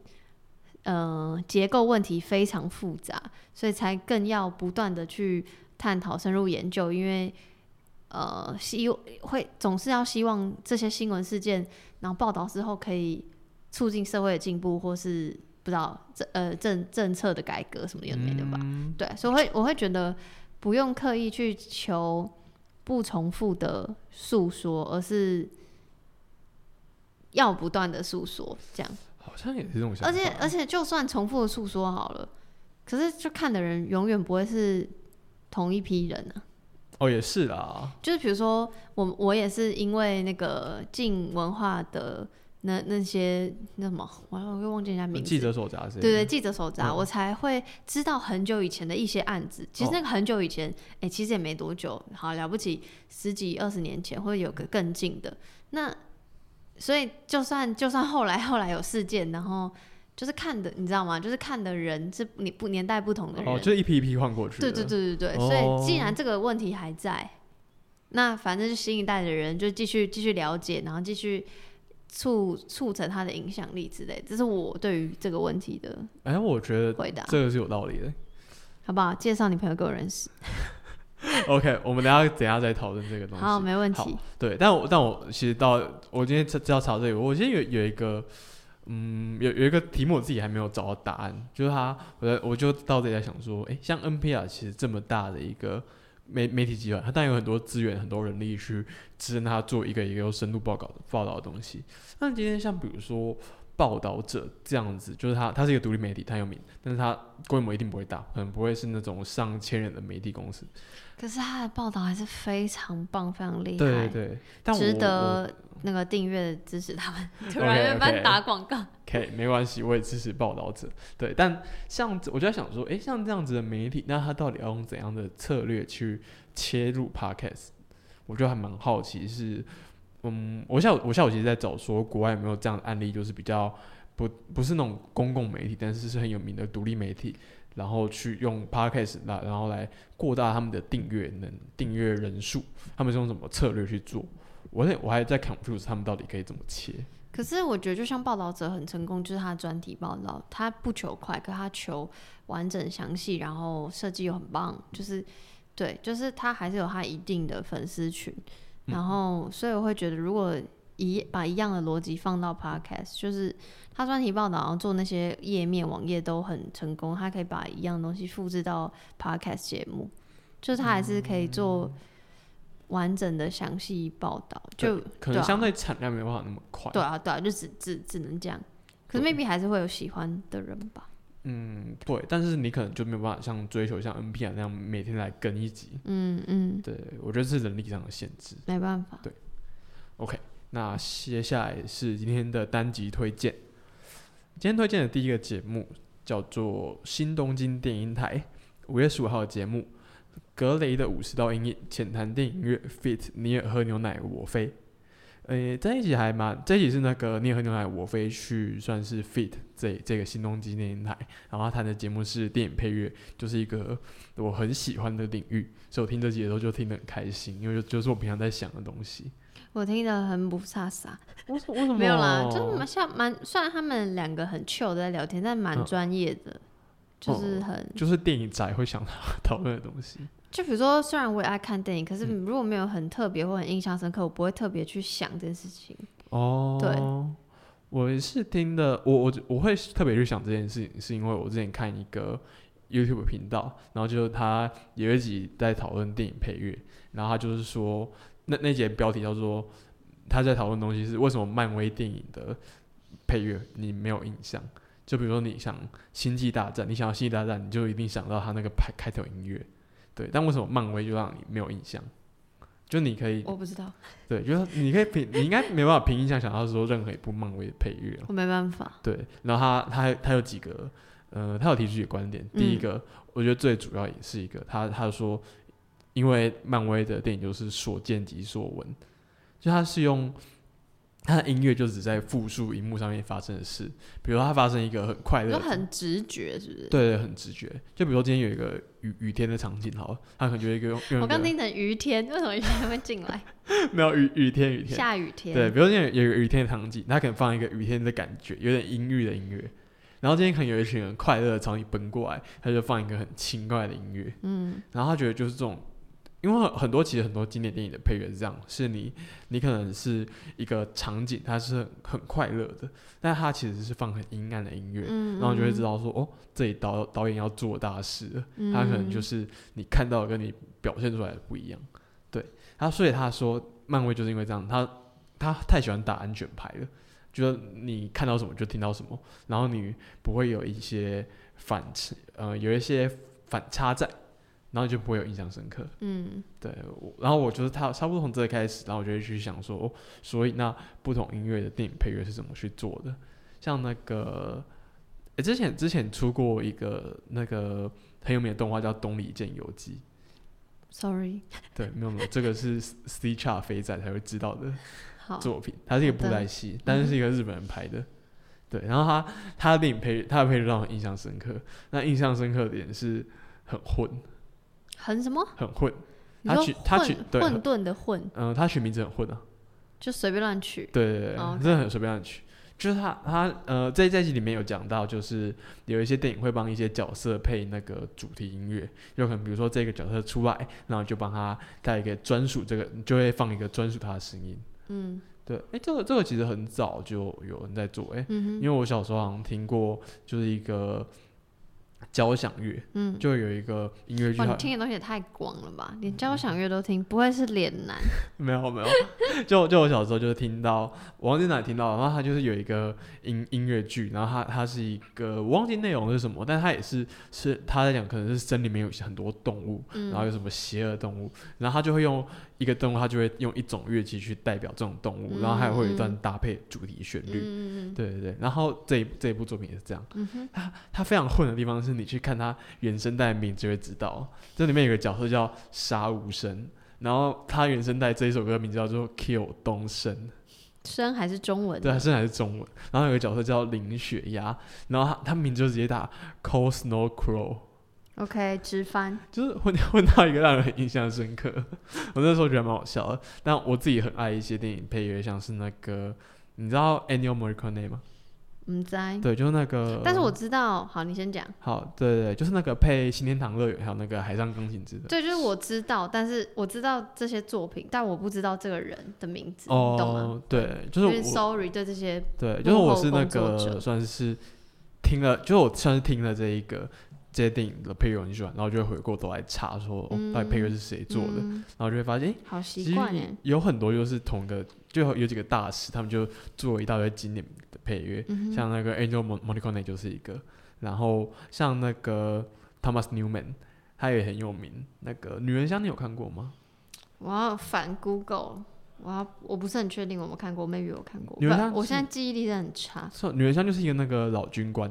呃，结构问题非常复杂，所以才更要不断的去探讨、深入研究，因为，呃，希会总是要希望这些新闻事件，然后报道之后可以促进社会的进步，或是不知道政呃政政策的改革什么也没的吧？对，所以会我会觉得。不用刻意去求不重复的诉说，而是要不断的诉说，这样好像也是这种想法。而且而且，就算重复的诉说好了，可是就看的人永远不会是同一批人啊。哦，也是啦。就是比如说，我我也是因为那个进文化的。那那些那什么，我我又忘记人家名字。记者手札是对对，记者手札，我才会知道很久以前的一些案子。其实那个很久以前，哎，其实也没多久，好了不起，十几二十年前，或者有个更近的。那所以就算就算后来后来有事件，然后就是看的，你知道吗？就是看的人是你不年代不同的人，哦，就是一批一批换过去。对对对对对，所以既然这个问题还在，那反正就新一代的人就继续继续了解，然后继续。促促成他的影响力之类，这是我对于这个问题的。哎，我觉得回答这个是有道理的，好不好？介绍你朋友给我认识。OK，我们等下等下再讨论这个东西。好，没问题。对，但我但我其实到我今天知道查这个，我今天有有一个嗯，有有一个题目我自己还没有找到答案，就是他，我我就到这里在想说，哎，像 NPR 其实这么大的一个。媒媒体集团，它当然有很多资源、很多人力去支撑他做一个一个有深度报告的报道的东西。那今天像比如说报道者这样子，就是他，他是一个独立媒体，他有名，但是他规模一定不会大，可能不会是那种上千人的媒体公司。可是他的报道还是非常棒，非常厉害，对对，值得那个订阅支持他们。突然帮打广告。OK，没关系，我也支持报道者。对，但像我就在想说，哎，像这样子的媒体，那他到底要用怎样的策略去切入 Podcast？我就还蛮好奇，是嗯，我下午我下午其实在找说，国外有没有这样的案例，就是比较不不是那种公共媒体，但是是很有名的独立媒体。然后去用 podcast 那，然后来扩大他们的订阅能订阅人数，他们是用什么策略去做？我在我还在 confuse 他们到底可以怎么切。可是我觉得，就像报道者很成功，就是他的专题报道，他不求快，可他求完整详细，然后设计又很棒，就是对，就是他还是有他一定的粉丝群，然后所以我会觉得，如果一把一样的逻辑放到 podcast，就是他专题报道，然后做那些页面网页都很成功，他可以把一样东西复制到 podcast 节目，就是他还是可以做，完整的详细报道，就可能相对产量没办法那么快。对啊对啊，就只只只能这样。可是对 maybe 还是会有喜欢的人吧。嗯，对，但是你可能就没有办法像追求像 NPR 那样每天来更一集。嗯嗯，对，我觉得是能力上的限制。没办法。对 OK，那接下来是今天的单集推荐。今天推荐的第一个节目叫做新东京电音台五月十五号的节目，格雷的五十道阴影浅谈电影乐 fit 尼尔喝牛奶我飞。呃，这一集还蛮，这一集是那个尼尔喝牛奶我飞去算是 fit 这这个新东机电音台，然后他谈的节目是电影配乐，就是一个我很喜欢的领域，所以我听这集的时候就听得很开心，因为就就是我平常在想的东西。我听得很不飒飒，为什为什么没有啦，就是蛮像蛮，虽然他们两个很 chill 的在聊天，但蛮嗯专业的，就是很就是电影宅会想 讨论的东西。就比如说，虽然我也爱看电影，可是嗯如果没有很特别或很印象深刻，我不会特别去想这件事情。哦，对，我是听的，我我我会特别去想这件事情，是因为我之前看一个 YouTube 频道，然后就是他有一集在讨论电影配乐，然后他就是说，那那节标题叫做他在讨论东西是为什么漫威电影的配乐你没有印象。就比如说你想《星际大战》，你想要《星际大战》，你就一定想到他那个开开头音乐，对。但为什么漫威就让你没有印象？就你可以我不知道，对，就是你可以凭，你应该没办法凭印象想到说任何一部漫威的配乐哦我没办法。对，然后他他他有几个，呃，他有提出一个观点。第一嗯个，我觉得最主要也是一个，他他说，因为漫威的电影就是所见即所闻，就他是用他的音乐就只在复述荧幕上面发生的事，比如他发生一个很快乐就很直觉，是不是？对对，很直觉。就比如说今天有一个雨雨天的场景，好了，他可能就一个我刚听成雨天，为什么雨天会进来？没有雨雨天雨天，下雨天。对，比如说今天有有个雨天的场景，他可能放一个雨天的感觉，有点阴郁的音乐。然后今天可能有一群人快乐的朝你奔过来，他就放一个很轻快的音乐。嗯然后他觉得就是这种，因为很很多其实很多经典电影的配乐是这样，是你你可能是一个场景，它是很很快乐的，但它其实是放很阴暗的音乐，嗯，然后就会知道，说，哦，这里导导演要做大事了。嗯他可能就是你看到跟你表现出来的不一样。对，他所以他说漫威就是因为这样，他他太喜欢打安全牌了，就是你看到什么就听到什么，然后你不会有一些反呃有一些反差在，然后你就不会有印象深刻。嗯对，我然后我就是他差不多从这个开始，然后我就会去想说，哦，所以那不同音乐的电影配乐是怎么去做的？像那个，诶，之前之前出过一个那个很有名的动画叫《东里剑游记，sorry，》，对，没有没有，这个是 C 叉肥仔才会知道的，作品，它是一个布袋戏，但是是一个日本人拍的。对，然后他他的电影配他的配乐让我印象深刻。那印象深刻的点是很混，很什么？很混。他取他取混沌的混，嗯、他取名字很混啊。就随便乱取。对对对，真的很随便乱取。就是他他呃，在这一集里面有讲到，就是有一些电影会帮一些角色配那个主题音乐，有可能比如说这个角色出来，然后就帮他带一个专属这个，就会放一个专属他的声音。嗯对，哎，这个这个其实很早就有人在做，哎，嗯因为我小时候好像听过，就是一个交响乐，嗯，就有一个音乐剧哇，你听的东西也太广了吧？连交响乐都听，不会是脸男？没 有没有，就就我小时候就是听到，我忘记哪里听到，然后他就是有一个音音乐剧，然后它它是一个我忘记内容是什么，但它也是是他在讲可能是森林里面有很多动物，嗯，然后有什么邪恶动物，然后他就会用一个动物，他就会用一种乐器去代表这种动物，然后还会有一段嗯搭配主题旋律。对对对，然后这一这一部作品也是这样，嗯哼，它它非常混的地方是你去看它原声带的名字就会知道，这里面有个角色叫杀无声，然后他原声带这一首歌名字叫做 Kill 东升，声还是中文？对，它声还是中文，然后有个角色叫林雪鸭，然后他他名字就直接打 Cold Snow Crow。，OK，直翻。就是混混到一个让人很印象深刻，我那时候觉得蛮好笑的。但我自己很爱一些电影配乐，像是那个你知道 Annual Morricone 吗？唔知，对，就是那个。但是我知道，好，你先讲。好，对对对，就是那个配《新天堂乐园》还有那个《海上钢琴之》的。对，就是我知道，但是我知道这些作品，但我不知道这个人的名字，你懂吗？哦，对，就是，sorry 对这些，对，就是我是那个算是听了，就是我算是听了这一个这些电影的配乐很喜欢，然后就会回过头来查说，哦，到底配乐是谁做的，嗯然后就会发现，诶好习惯耶。有很多就是同个，就有有几个大师，他们就做了一大堆经典的配乐，嗯像那个 Angel Mon- Morricone 就是一个，然后像那个 Thomas Newman，他也很有名。那个《女人香》你有看过吗？我要反 Google，我要我不是很确定我有没有看过，maybe 有看过。女人香不我现在记忆力很差。是《女人香》就是一个那个老军官，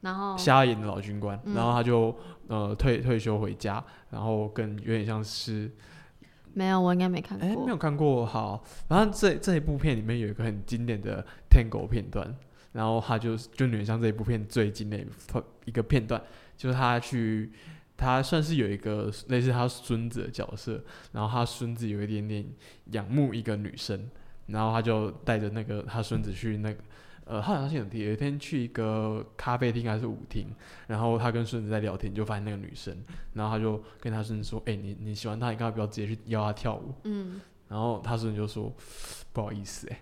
然后瞎眼的老军官，嗯然后他就呃退退休回家，然后跟有点像是没有，我应该没看过哎、过。没有看过，好，然后这这一部片里面有一个很经典的 Tango 片段，然后他就就女人像这一部片最经典的一个片段，就是他去，他算是有一个类似他孙子的角色，然后他孙子有一点点仰慕一个女生，然后他就带着那个他孙子去那个。呃，他好像是有有一天去一个咖啡厅还是舞厅，然后他跟孙子在聊天，就发现那个女生，然后他就跟他孙子说：“哎、你你喜欢她，你干嘛不要直接去邀她跳舞？”嗯，然后他孙子就说不好意思哎、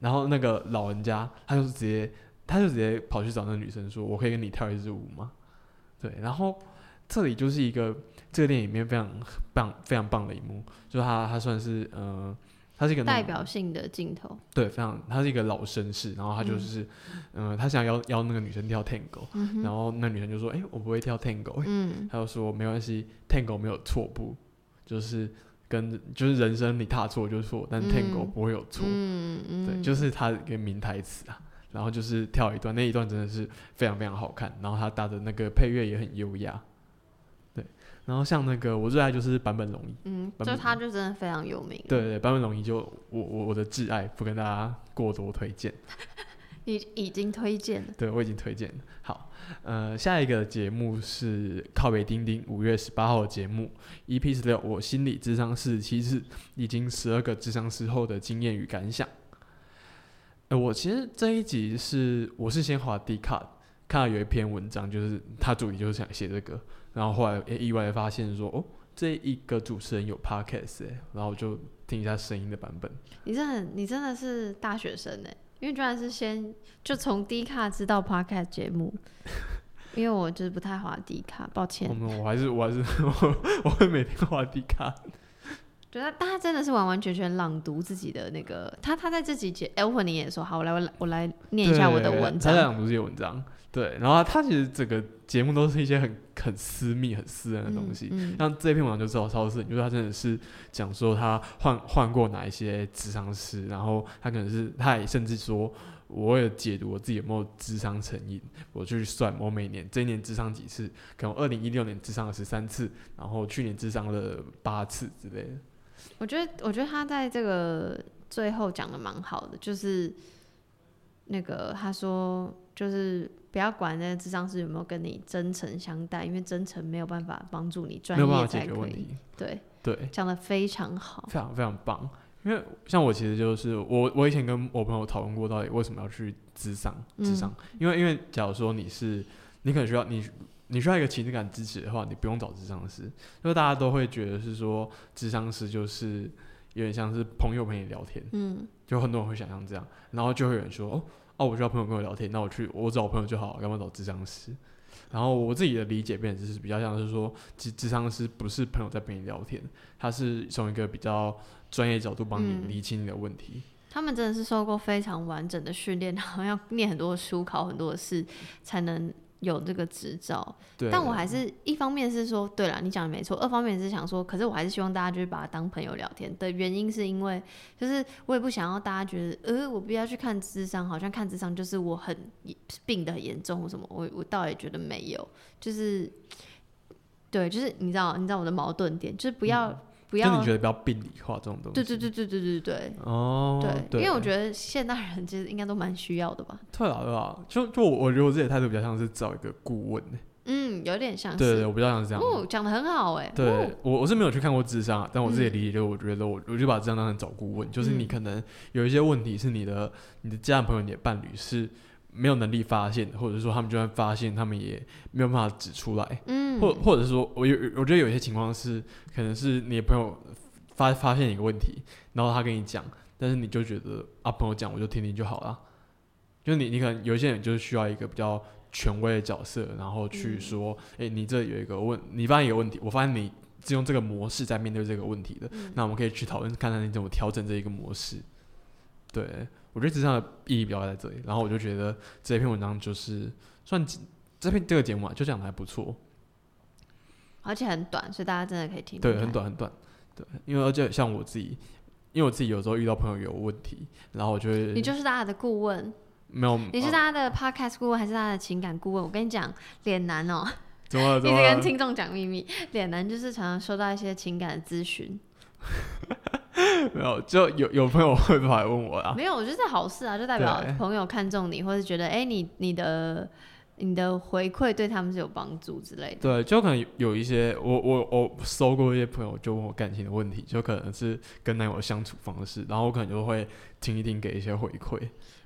然后那个老人家他就直接他就直接跑去找那个女生说，我可以跟你跳一支舞吗？对，然后这里就是一个这个电影里面非常棒非常棒的一幕，就是他他算是呃。他是一个代表性的镜头。对，非常，他是一个老绅士，然后他就是，嗯、他想要邀那个女生跳 tango，、嗯，然后那女生就说，哎、我不会跳 tango，、欸嗯。他就说没关系，Tango 没有错步，就是跟就是人生你踏错就是错，但嗯。Tango 不会有错，嗯嗯，对，就是他一个名台词啊。然后就是跳一段，那一段真的是非常非常好看，然后他搭的那个配乐也很优雅，对。然后像那个我最爱就是坂本龙一，嗯，就他就真的非常有名。对，对，坂本龙一就我我我的挚爱，不跟大家过多推荐，已已经推荐了。对我已经推荐了。好，呃，下一个节目是靠北钉钉五月十八号的节目，EP 十六，我心理智商四十七次，已经十二个智商师后的经验与感想。呃，我其实这一集是我是先滑 D 卡看到有一篇文章，就是他主题就是想写这个，然后后来也意外的发现说，哦，这一个主持人有 podcast 哎、然后我就听一下声音的版本。你真的很，你真的是大学生哎，因为居然是先就从低卡知道 Podcast 节目，因为我就是不太滑低卡，抱歉我。们我还是我还是 我我会每天滑低卡。对他，他真的是完完全全朗读自己的那个，他他在这集节 e l v i n 也说，好，我来我来我来念一下我的文章。他在朗读这些文章，对，然后他其实整个节目都是一些很很私密、很私人的东西。嗯，嗯像这篇文章就知道超市，就是他真的是讲说他换换过哪一些智商师，然后他可能是他也甚至说，我为了解读我自己有没有智商成瘾，我去算我每年这一年智商几次，可能二零一六年智商了十三次，然后去年智商了八次之类的。我觉得我觉得他在这个最后讲的蛮好的，就是那个他说就是不要管那个智商师有没有跟你真诚相待，因为真诚没有办法帮助你，专业才可以。解决问题，对，对，讲的非常好。非常非常棒。因为像我其实就是我，我以前跟我朋友讨论过，到底为什么要去智商？智商，因为因为假如说你是你可能需要你你需要一个情感支持的话，你不用找智商师，因为大家都会觉得是说智商师就是有点像是朋友陪你聊天，嗯。就很多人会想象这样，然后就会有人说哦哦，我需要朋友跟我聊天，那我去我找朋友就好，干嘛找智商师？然后我自己的理解变成是比较像是说，智智商师不是朋友在陪你聊天，他是从一个比较专业角度帮你嗯。理清你的问题。他们真的是受过非常完整的训练，然后要念很多的书、考很多的试，才能有这个执照。但我还是一方面是说，对了，你讲的没错；二方面是想说，可是我还是希望大家就是把它当朋友聊天的原因，是因为就是我也不想要大家觉得，呃，我不要去看智商，好像看智商就是我很病的很严重或什么，我我倒也觉得没有，就是对，就是你知道，你知道我的矛盾点，就是不要、不就你觉得不要病理化这种东西。对对对对对对对。哦，对，因为我觉得现代人其实应该都蛮需要的吧。对啊对啊，就就我我觉得我自己的态度比较像是找一个顾问、欸，嗯，有点像是。对对，我比较像是这样。哦，讲的很好哎。对哦我我是没有去看过智商啊，但我自己理解就是，我觉得我我就把智商当成找顾问，就是你嗯可能有一些问题是你的你的家人朋友、你的伴侣是没有能力发现的，或者是说他们就算发现，他们也没有办法指出来，嗯，或或者是说我有我觉得有一些情况是可能是你的朋友发发现一个问题，然后他跟你讲，但是你就觉得啊朋友讲我就听听就好了。就是你你可能有一些人就是需要一个比较权威的角色，然后去嗯。说，哎、你这有一个问，你发现有问题，我发现你是用这个模式在面对这个问题的，嗯。那我们可以去讨论看看你怎么调整这一个模式。对我觉得智商的意义比较在这里，然后我就觉得这篇文章就是算这篇这个节目啊，就讲的还不错，而且很短，所以大家真的可以听听对，很。短很短，对，因为而且像我自己，因为我自己有时候遇到朋友有问题，然后我就会你就是大家的顾问，没有，你是呃大家的 podcast 顾问还是大家的情感顾问？我跟你讲，脸男哦、怎么了一直？跟听众讲秘密，脸男就是常常收到一些情感的咨询。没有，就有有朋友会跑来问我啊，没有，我觉得这好事啊，就代表朋友看中你，或是觉得哎、诶你你的你的回馈对他们是有帮助之类的。对，就可能有有一些我我我收过一些朋友就问我感情的问题，就可能是跟男友的相处方式，然后我可能就会听一听，给一些回馈。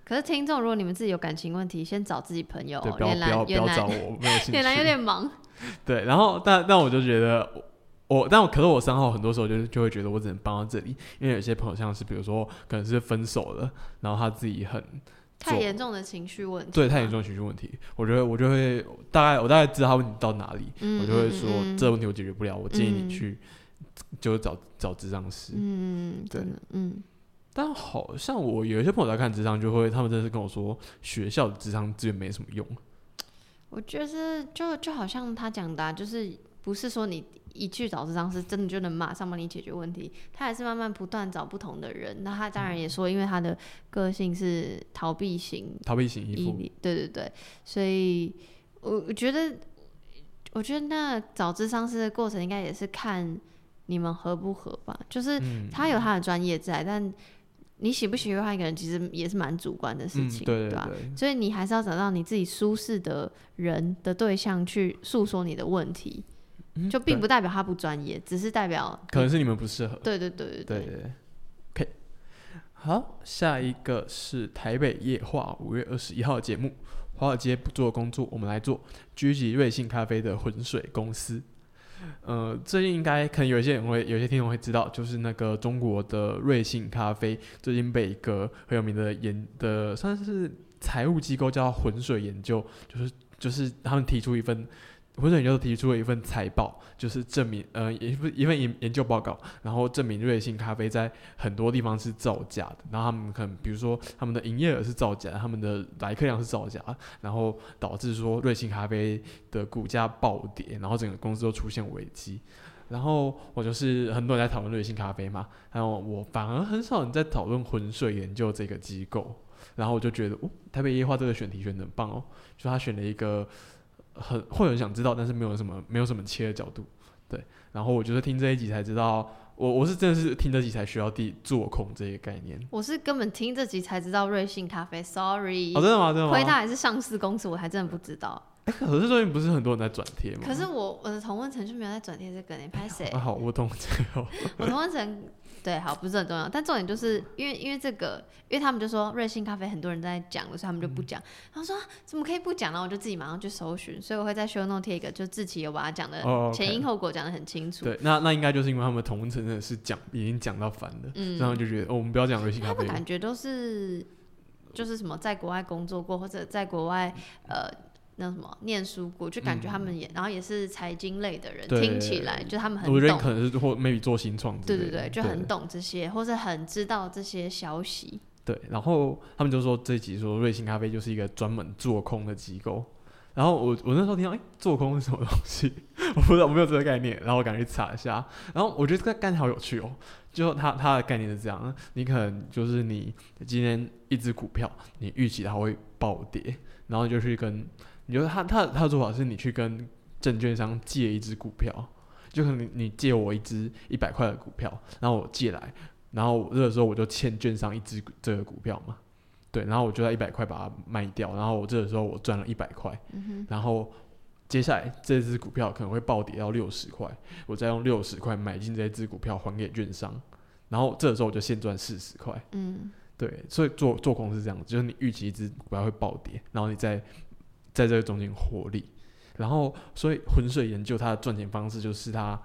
可是听众，如果你们自己有感情问题，先找自己朋友、对，哦。不要不要不要找我，没有兴趣。有点忙，对，然后但但我就觉得我，但我可是我三号很多时候就是就会觉得我只能帮到这里，因为有些朋友像是比如说可能是分手了，然后他自己很太严重的情绪问题。对太严，重的情绪问题，我觉得我就会大概我大概知道他问题到哪里，嗯我就会说、嗯这问题我解决不了，我建议嗯你去就找找智障师。嗯，对，嗯，但好像我有一些朋友在看智商，就会他们真的是跟我说学校的智商资源没什么用。我觉得是就就好像他讲的、啊，就是不是说你一去找智商师，真的就能马上帮你解决问题，他还是慢慢不断找不同的人。那他当然也说，因为他的个性是逃避型逃避型依附，对对对，所以我我觉得，我觉得那找智商师的过程应该也是看你们合不合吧，就是嗯他有他的专业在，但你喜不喜欢一个人，其实也是蛮主观的事嗯，情，对对吧？对，所以你还是要找到你自己舒适的人的对象去诉说你的问题，嗯就并不代表他不专业，只是代表可能是你们不适合。对对对对对对对，OK。好，下一个是台北夜话五月二十一号节目。华尔街不做工作，我们来做。狙击瑞幸咖啡的浑水公司。呃，最近应该可能有一些人会，有些听众会知道，就是那个中国的瑞幸咖啡最近被一个很有名的研的算是财务机构叫浑水研究，就是就是他们提出一份浑水研究提出了一份财报，就是证明呃一份一份研研究报告，然后证明瑞幸咖啡在很多地方是造假的，然后他们可能比如说他们的营业额是造假，他们的来客量是造假，然后导致说瑞幸咖啡的股价暴跌，然后整个公司都出现危机。然后我就是很多人在讨论瑞幸咖啡嘛，然后我反而很少人在讨论浑水研究这个机构，然后我就觉得哦，台北夜话这个选题选的很棒哦，就他选了一个很会有人想知道，但是没有什么没有什么切的角度，对。然后我就是听这一集才知道，我我是真的是听这集才需要第做空这个概念。我是根本听这集才知道瑞幸咖啡，sorry，、哦，真的吗？真的吗？亏它还是上市公司，我还真的不知道。哎可是最近不是很多人在转贴吗？可是我我的同温层就没有在转贴这个你，拍谁啊，？好，我懂这个。我同温层对好不是很重要，但重点就是因为因为这个，因为他们就说瑞幸咖啡很多人在讲了，所以他们就不讲。然后说、啊怎么可以不讲呢？我就自己马上去搜寻，所以我会在 show note 贴一个，就自己有把它讲的前因后果讲的很清楚。对，那那应该就是因为他们同温层的是讲已经讲到烦了，嗯然后就觉得哦，我们不要讲瑞幸咖啡他们啡。感觉都是就是什么在国外工作过，或者在国外呃那什么念书过，就感觉他们也、然后也是财经类的人，听起来就他们很我觉得懂可能是或 maybe 做新创对对对，就很懂这些，或是很知道这些消息。对，然后他们就说这一集说瑞幸咖啡就是一个专门做空的机构，然后我我那时候听到哎、做空是什么东西，我不知道我没有这个概念，然后我赶紧去查一下，然后我觉得这个概念好有趣哦，就它它的概念是这样，你可能就是你今天一只股票，你预期它会暴跌，然后就去跟，你觉得他他他的做法是你去跟证券商借一只股票，就可能你你借我一只一百块的股票，然后我借来。然后这个时候我就欠券商一只这个股票嘛，对，然后我就在一百块把它卖掉，然后我这个时候我赚了一百块，然后接下来这只股票可能会暴跌到六十块，我再用六十块买进这只股票还给券商，然后这个时候我就现赚四十块，嗯，对，所以做做空是这样子，就是你预期一只股票会暴跌，然后你再在这个中间获利，然后所以浑水研究它的赚钱方式就是它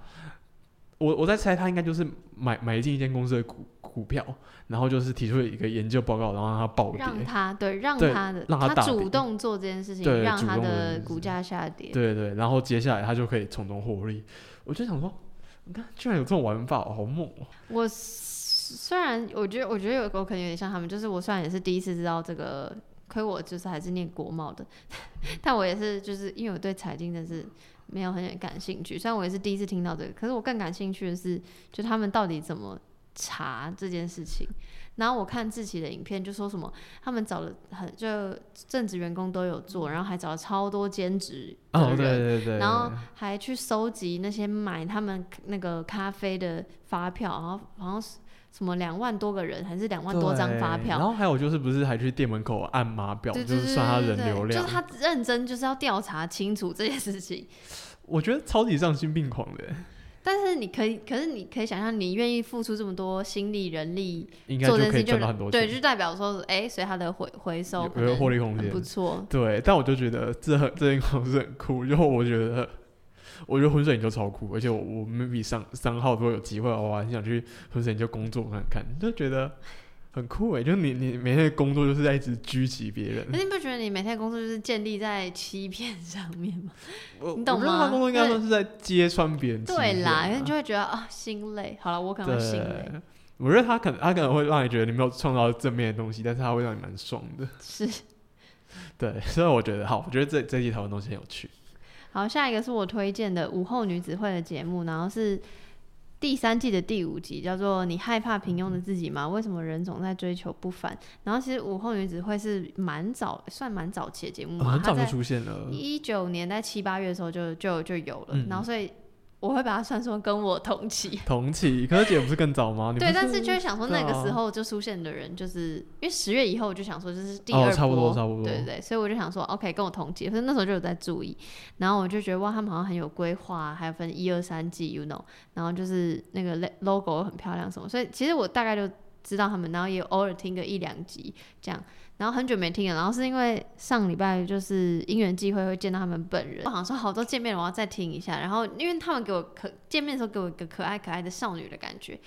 我我在猜他应该就是买买进一间公司的股股票，然后就是提出一个研究报告，然后让它暴跌。让他对让对他的让他主动做这件事情，对让他主动做这的股价下跌。对对，然后接下来他就可以从中获利。我就想说，你看居然有这种玩法，哦好猛哦！我虽然我觉得，我觉得有我可能有点像他们，就是我虽然也是第一次知道这个，亏我就是还是念国贸的，但我也是就是因为我对财经真是没有很感兴趣，虽然我也是第一次听到这个，可是我更感兴趣的是，就他们到底怎么查这件事情。然后我看志奇的影片，就说什么他们找了很就正职员工都有做，然后还找了超多兼职的哦，人，对对对，然后还去收集那些买他们那个咖啡的发票，然后好像是什么两万多个人，还是两万多张发票。然后还有就是，不是还去店门口按码表，对对对就是算他对对人流量。就是他认真就是要调查清楚这件事情。我觉得超级丧心病狂的，但是你可以，可是你可以想象，你愿意付出这么多心力、人力应该就可以做这件事情，就对，赚到很多钱，就代表说，哎，所以他的回回收可有获利空间很不。错。对，但我就觉得这很这间公司很酷，然后我觉得，我觉得浑水研究超酷，而且我我 maybe 三三号如果有机会的话，我很想去浑水研究工作看看，就觉得很酷哎，就是你你每天的工作就是在一直狙击别人可，是你不觉得你每天的工作就是建立在欺骗上面吗？你懂我觉得他工作应该说是在揭穿别人对啦，啊因为你就会觉得啊，心累。好了，我可能会心累。我觉得他可能他可能会让你觉得你没有创造正面的东西，但是他会让你蛮爽的。是。对，所以我觉得好，我觉得这这一集讨论东西很有趣。好，下一个是我推荐的午后女子会的节目，然后是第三季的第五集，叫做《你害怕平庸的自己吗？为什么人总在追求不凡？》然后其实午后女子会是蛮早，算蛮早期的节目很早就出现了，一九年在七八月的时候就就就有了，嗯然后所以我会把它算作跟我同期。同期，可是姐不是更早吗？对，但是就是想说那个时候就出现的人，就是因为十月以后我就想说就是第哦二波，差不多差不多。对对对，所以我就想说 OK 跟我同期，可是那时候就有在注意，然后我就觉得哇，他们好像很有规划，还有分一二三季，you know，然后就是那个 logo 很漂亮什么，所以其实我大概就知道他们，然后也偶尔听个一两集这样。然后很久没听了，然后是因为上礼拜就是因缘际会会见到他们本人，我好像说好多见面，我要再听一下。然后因为他们给我可见面的时候给我一个可爱可爱的少女的感觉，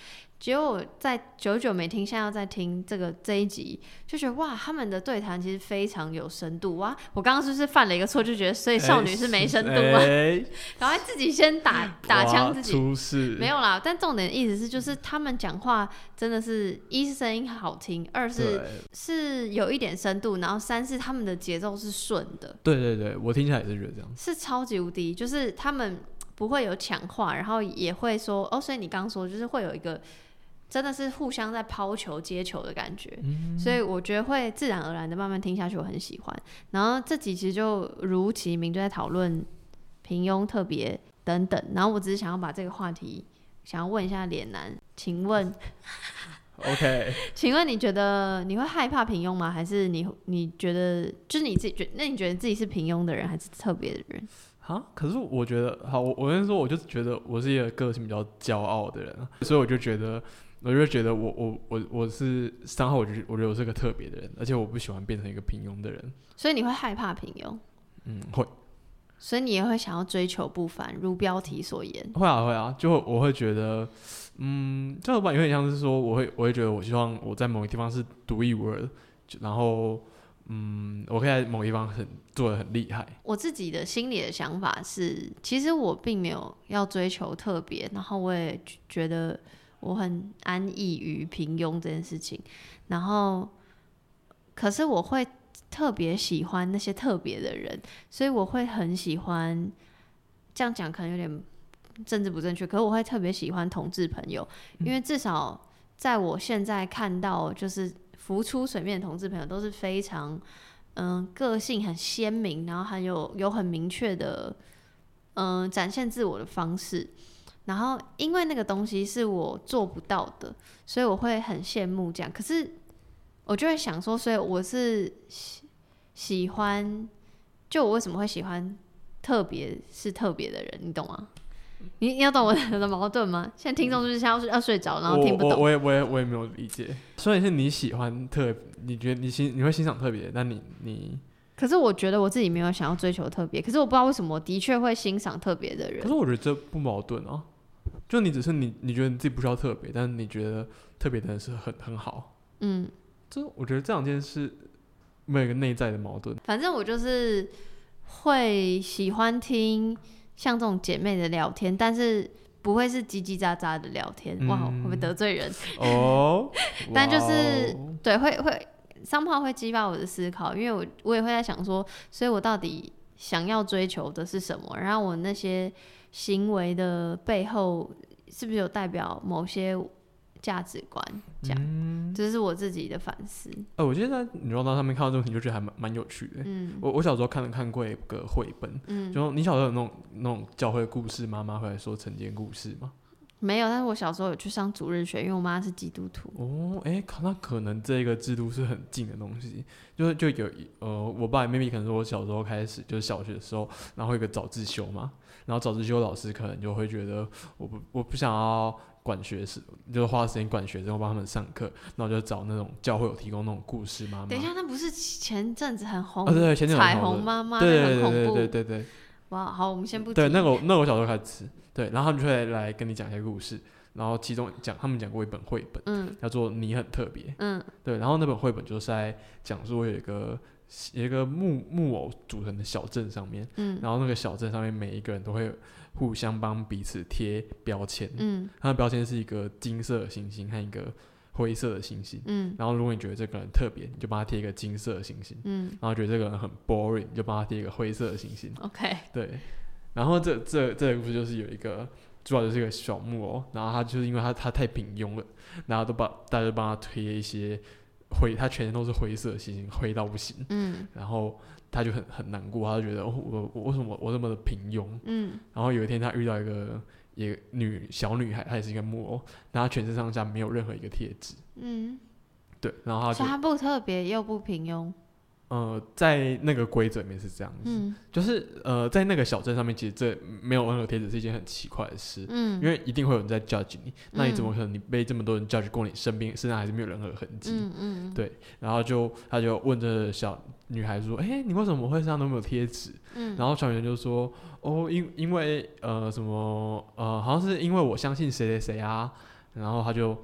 结果我在久久没听，现在要再听这个这一集，就觉得哇，他们的对谈其实非常有深度哇！我刚刚是不是犯了一个错，就觉得所以少女是没深度吗？哎 赶快自己先打打枪自己。出事没有啦，但重点的意思是，就是他们讲话真的是一是声音好听，二是是有一点深度，然后三是他们的节奏是顺的，对对对，我听起来也是觉得这样。是超级无敌，就是他们不会有抢话，然后也会说哦，所以你刚说就是会有一个真的是互相在抛球接球的感觉，所以我觉得会自然而然的慢慢听下去，我很喜欢。然后这集其实就如其名，就在讨论平庸、特别等等。然后我只是想要把这个话题想要问一下脸男，请问 OK，请问你觉得你会害怕平庸吗？还是你你觉得就是你自己觉那你觉得自己是平庸的人，还是特别的人？啊，可是我觉得，好，我我跟你说，我就是觉得我是一个个性比较骄傲的人啊，所以我就觉得，我就觉得我我我我是三号，我就我觉得我是个特别的人，而且我不喜欢变成一个平庸的人。所以你会害怕平庸，嗯，会所以你也会想要追求不凡，如标题所言。会啊会啊，就我会觉得，嗯，这个吧有点像是说，我会我会觉得，我希望我在某个地方是独一无二的，就然后嗯，我可以在某个地方很做的很厉害。我自己的心里的想法是，其实我并没有要追求特别，然后我也觉得我很安逸于平庸这件事情。然后，可是我会特别喜欢那些特别的人，所以我会很喜欢。这样讲可能有点政治不正确，可是我会特别喜欢同志朋友，因为至少在我现在看到，就是浮出水面的同志朋友都是非常。嗯，个性很鲜明，然后还有有很明确的嗯展现自我的方式。然后因为那个东西是我做不到的，所以我会很羡慕这样。可是我就会想说，所以我是喜喜欢，就我为什么会喜欢特别是特别的人，你懂吗？你 你要懂我的矛盾吗？现在听众就是想要要睡着，然后听不懂。我也我也我也没有理解。所以是你喜欢特，你觉得你欣你会欣赏特别，那你你，可是我觉得我自己没有想要追求特别，可是我不知道为什么我的确会欣赏特别的人可是。我觉得这不矛盾啊。就你只是你你觉得你自己不需要特别，但是你觉得特别的人是很很好。嗯，这我觉得这两件事没有一个内在的矛盾。反正我就是会喜欢听像这种姐妹的聊天，但是不会是叽叽喳喳的聊天。哇，会不会得罪人？哦，但就是哦对，会会商炮会激发我的思考，因为我我也会在想说，所以我到底想要追求的是什么？然后我那些行为的背后，是不是有代表某些价值观？这样，嗯，这是我自己的反思。呃，我记得在女装刀上面看到这种题，就觉得还蛮蛮有趣的。嗯我我小时候看了看过一个绘本，嗯，就你小时候有那种那种教会故事，妈妈会来说晨间故事吗？没有，但是我小时候有去上主日学，因为我妈是基督徒。哦，哎、可那可能这个制度是很近的东西，就是就有呃，我爸 maybe 可能是我小时候开始就是小学的时候，然后有一个早自修嘛，然后早自修老师可能就会觉得我不我不想要管学生，就是花时间管学生，我帮他们上课，那我就找那种教会有提供那种故事妈妈，等一下，那不是前阵子很红？啊对对前阵子很彩红的虹妈妈，对对对对对。对对哇，好，我们先不对，那个我那个我小时候开始吃，对，然后他们就会来跟你讲一些故事，然后其中讲他们讲过一本绘本，嗯叫做《你很特别》，嗯对，然后那本绘本就是在讲说有一个有一个木木偶组成的小镇上面，嗯。然后那个小镇上面每一个人都会互相帮彼此贴标签，嗯。它的标签是一个金色的星星和一个灰色的星星，嗯。然后如果你觉得这个人特别，你就帮他贴一个金色的星星，嗯。然后觉得这个人很 boring，你就帮他贴一个灰色的星星，，OK，对，然后这这这个故事就是有一个主要就是一个小木偶，然后他就是因为他他太平庸了，然后都把大家都帮他贴一些灰，他全身都是灰色的星星，灰到不行，嗯然后他就很很难过，他就觉得、哦、我我为什么我这么的平庸？嗯然后有一天他遇到一个一个女小女孩，她也是一个木偶，但她全身上下没有任何一个贴纸，嗯，对，然后他就她不特别又不平庸。呃在那个规则里面是这样子，嗯就是呃在那个小镇上面，其实这没有任何贴纸是一件很奇怪的事。嗯，因为一定会有人在 judge 你，那你怎么可能你被这么多人 judge 过，你身边身上还是没有任何痕迹？嗯嗯对然后就他就问这个小女孩说：“哎、你为什么会身上都没有贴纸？”嗯，然后小圆就说：“哦，因因为呃什么呃，好像是因为我相信谁谁谁啊。”然后他就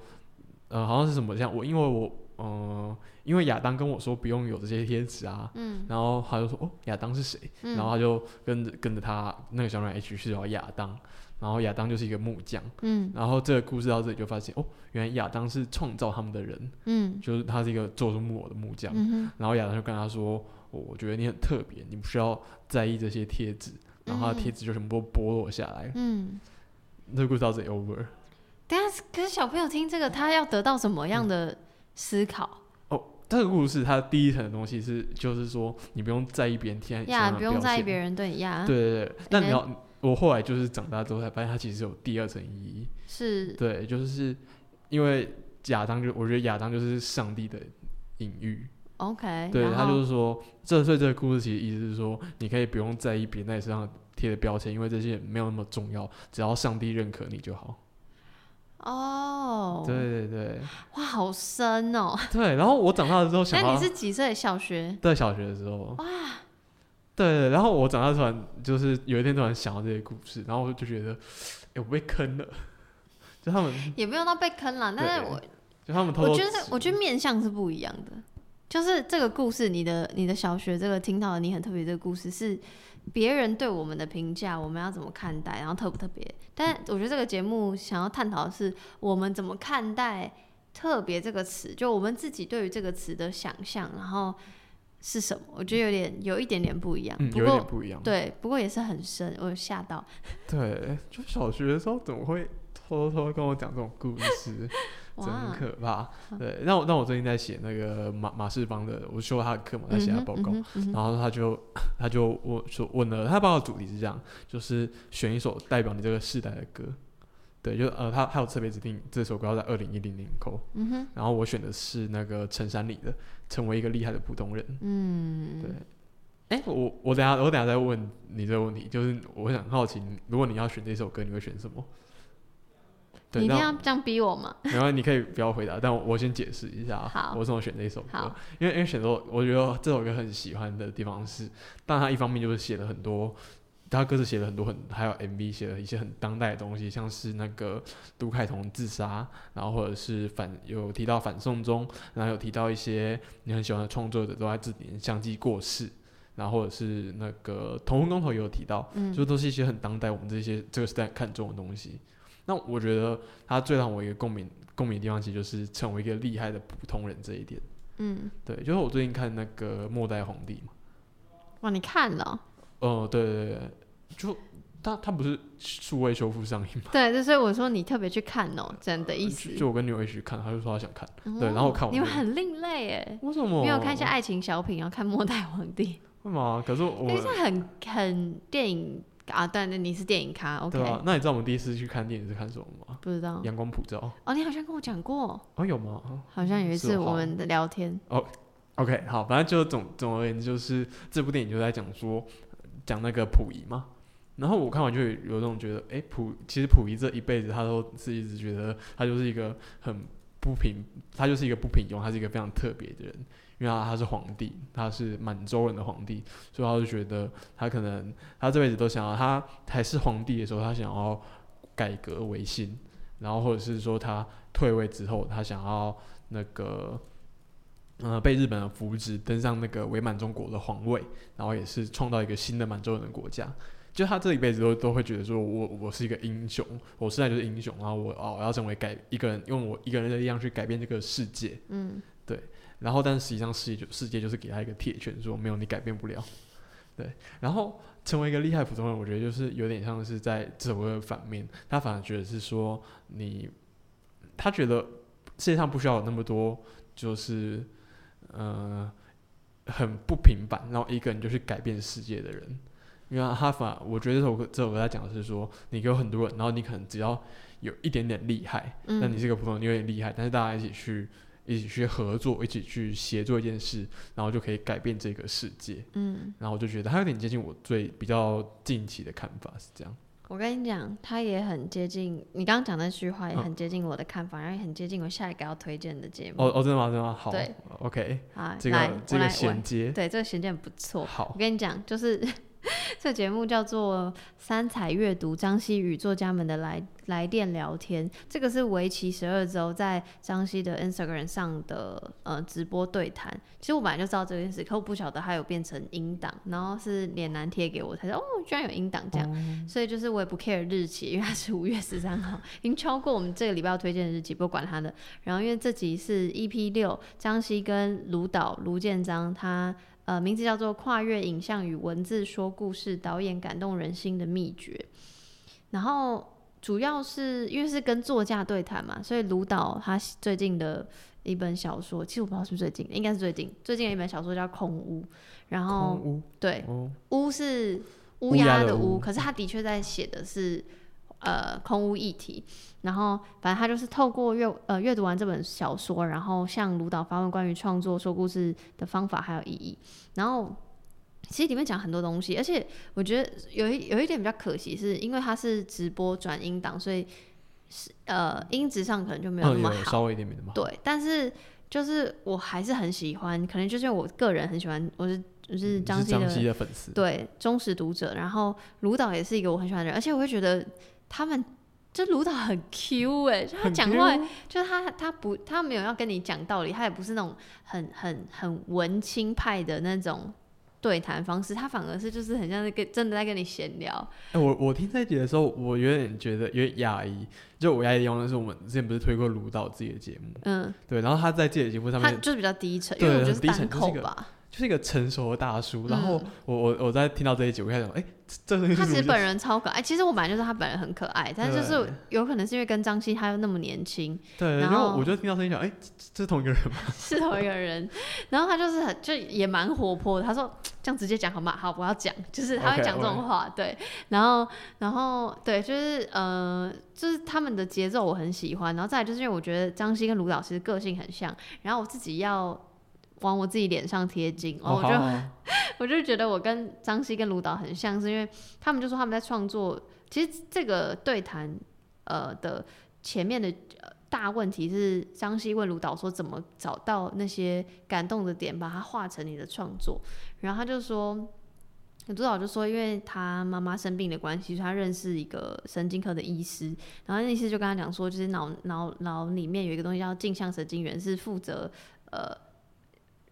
呃好像是什么这样我，因为我呃因为亚当跟我说不用有这些贴纸啊。嗯然后他就说：“哦，亚当是谁？”嗯，然后他就跟着跟着他那个小女孩一起去找亚当，然后亚当就是一个木匠。嗯然后这个故事到这里就发现，哦，原来亚当是创造他们的人，嗯就是他是一个做出木偶的木匠。嗯然后亚当就跟他说、哦我觉得你很特别，你不需要在意这些贴纸。”然后他的贴纸就全部都剥落下来。嗯。这个故事到这里 over。但是，可是小朋友听这个，他要得到什么样的思考哦，这个故事它第一层的东西是，就是说你不用在意别人贴在你身呀？不用在意别人对你呀，对对对，那你要，我后来就是长大之后才发现，它其实有第二层意义。是对，就是因为亚当就，我觉得亚当就是上帝的隐喻。OK，对他就是说，这所以这个故事其实意思是说，你可以不用在意别人在你身上贴的标签，因为这些没有那么重要，只要上帝认可你就好。哦，对对对哇，好深哦！对。然后我长大了之后想那，你是几岁？小学？在小学的时候，哇，对对。然后我长大突然就是有一天突然想到这些故事，然后我就觉得，哎、我被坑了。就他们，也没有到被坑了，但是我就他们偷偷我觉得我觉得面相是不一样的。就是这个故事，你的你的小学这个听到的你很特别这个故事是别人对我们的评价，我们要怎么看待，然后特不特别？但我觉得这个节目想要探讨的是我们怎么看待“特别”这个词，就我们自己对于这个词的想象，然后是什么？我觉得有点有一点点不一样。嗯，有一不过点不一样。对，不过也是很深，我有吓到。对，就小学的时候怎么会偷偷跟我讲这种故事？真，可怕。对，那我那我最近在写那个马马世芳的，我修他的课嘛，在写他的报告，嗯哼嗯然后他就他就问说问了，他报告主题是这样，就是选一首代表你这个世代的歌。对，就呃，他他有特别指定这首歌要在二零一零年扣，嗯哼，然后我选的是那个陈珊妮的《成为一个厉害的普通人》。嗯，对哎、我我等下我等下再问你这个问题，就是我想好奇，如果你要选这首歌，你会选什么？对，你一定要这样逼我吗？没关系，你可以不要回答，但我我先解释一下好我为什么选这一首歌。因为因为选择我觉得这首歌很喜欢的地方是，但它一方面就是写了很多他歌词写了很多很，还有 MV 写了一些很当代的东西，像是那个杜凯彤自杀，然后或者是反有提到反送中，然后有提到一些你很喜欢的创作者都在这年相继过世，然后或者是那个同婚公投也有提到，嗯就都是一些很当代我们这些这个时代看重的东西。那我觉得他最让我一个共鸣共鸣的地方，其实就是成为一个厉害的普通人这一点。嗯，对，就是我最近看那个《末代皇帝》嘛，哇，你看了哦、哦、对对对，就他他不是数位修复上映嘛，对，就所以我说你特别去看哦，真的意思就。就我跟女友一起去看，他就说他想看，对哦然后我看完你们很另类哎，为什么？没有看一下爱情小品，然后看《末代皇帝为嘛？可是》，因为很很电影啊，对，那你是电影咖，OK？、对啊，那你知道我们第一次去看电影是看什么吗？不知道阳光普照哦，你好像跟我讲过，哦，有吗？好像有一次我们的聊天，哦 OK，好，反正就总总而言之，就是这部电影就在讲说讲那个溥仪嘛。然后我看完就有有种觉得，哎，溥其实溥仪这一辈子他都是一直觉得他就是一个很不平，他就是一个不平庸，他是一个非常特别的人，因为他他是皇帝，他是满洲人的皇帝，所以他就觉得他可能他这辈子都想要，他还是皇帝的时候，他想要改革维新，然后或者是说他退位之后，他想要那个。呃，被日本人扶植，登上那个伪满中国的皇位，然后也是创造一个新的满洲人的国家。就他这一辈子都都会觉得说我，我是一个英雄，我现在就是英雄，然后我哦我要成为改一个人，用我一个人的力量去改变这个世界。嗯，然后，但实际上世界就世界就是给他一个铁拳，说没有你改变不了。对，然后成为一个厉害普通人，我觉得就是有点像是在这首歌的反面，他反而觉得是说你，他觉得世界上不需要有那么多就是呃很不平凡，然后一个人就去改变世界的人。因为他反我觉得这首歌这首歌在讲的是说，你有很多人，然后你可能只要有一点点厉害，嗯那你是个普通人，你有点厉害，但是大家一起去一起去合作，一起去协作一件事，然后就可以改变这个世界。嗯，然后我就觉得他有点接近我最比较近期的看法是这样。我跟你讲，他也很接近你刚刚讲那句话，也嗯很接近我的看法，然后也很接近我下一个要推荐的节目。哦哦，真的吗？真的吗？好对，OK，啊，这，个这个衔接对这个衔接很不错。好我，跟你讲，就是 这节目叫做《三彩阅读》，张希与作家们的来来电聊天。这个是为期十二周，在张希的 Instagram 上的呃直播对谈。其实我本来就知道这件事，可我不晓得它有变成音档，然后是脸男贴给我，才知道哦，居然有音档这样。哦所以就是我也不 care 日期，因为它是五月十三号，已经超过我们这个礼拜要推荐的日期，不管它的。然后因为这集是 EP 六，张希跟卢导卢建章他。呃，名字叫做《跨越影像与文字说故事》，导演感动人心的秘诀。然后主要是因为是跟作家对谈嘛，所以卢导他最近的一本小说，其实我不知道是不是最近，应该是最近最近的一本小说叫《空屋》，然后空屋？对，哦，乌是乌乌鸦的屋可是他的确在写的是呃空屋议题。然后反正他就是透过阅呃阅读完这本小说，然后向卢导发问关于创作说故事的方法还有意义。然后其实里面讲很多东西，而且我觉得有一有一点比较可惜，是因为他是直播转音档，所以是呃音质上可能就没有那嗯，么好。对，但是就是我还是很喜欢，可能就是我个人很喜欢，我是就是你张希的对忠实读者，然后卢导也是一个我很喜欢的人，而且我会觉得他们就卢导很 Q 哎、就他讲话就是他他不他没有要跟你讲道理，他也不是那种很很很文青派的那种对谈方式，他反而是就是很像是跟真的在跟你闲聊，哎、我我听这一集的时候，我有点觉得有点压抑。就我压抑的地方是我们之前不是推过卢导自己的节目，嗯，对，然后他在自己的节目上面他就是比较低沉，因为对我觉得低沉口吧，就是一个成熟的大叔。然后嗯我我我在听到这一集，我开始想，哎、这这他其实本人超可爱，其实我本来就是他本人很可爱，但是就是有可能是因为跟张希他又那么年轻，对，然后我就听到声音想，哎、这这是同一个人吗？是同一个人，然后他就是很就也蛮活泼的。他说这样直接讲好吗？好，我要讲，就是他会讲这种话对。然后然后对，就是呃，就是他们的节奏我很喜欢。然后再来就是因为我觉得张希跟卢老师个性很像，然后我自己要往我自己脸上贴金，哦，我就 我就觉得我跟张希跟卢导很像，是因为他们就说他们在创作，其实这个对谈呃的前面的、呃、大问题是张希问卢导说怎么找到那些感动的点，把它化成你的创作，然后他就说。卢导就说，因为他妈妈生病的关系，所以他认识一个神经科的医师，然后那医师就跟他讲说，就是脑脑脑里面有一个东西叫镜像神经元，是负责呃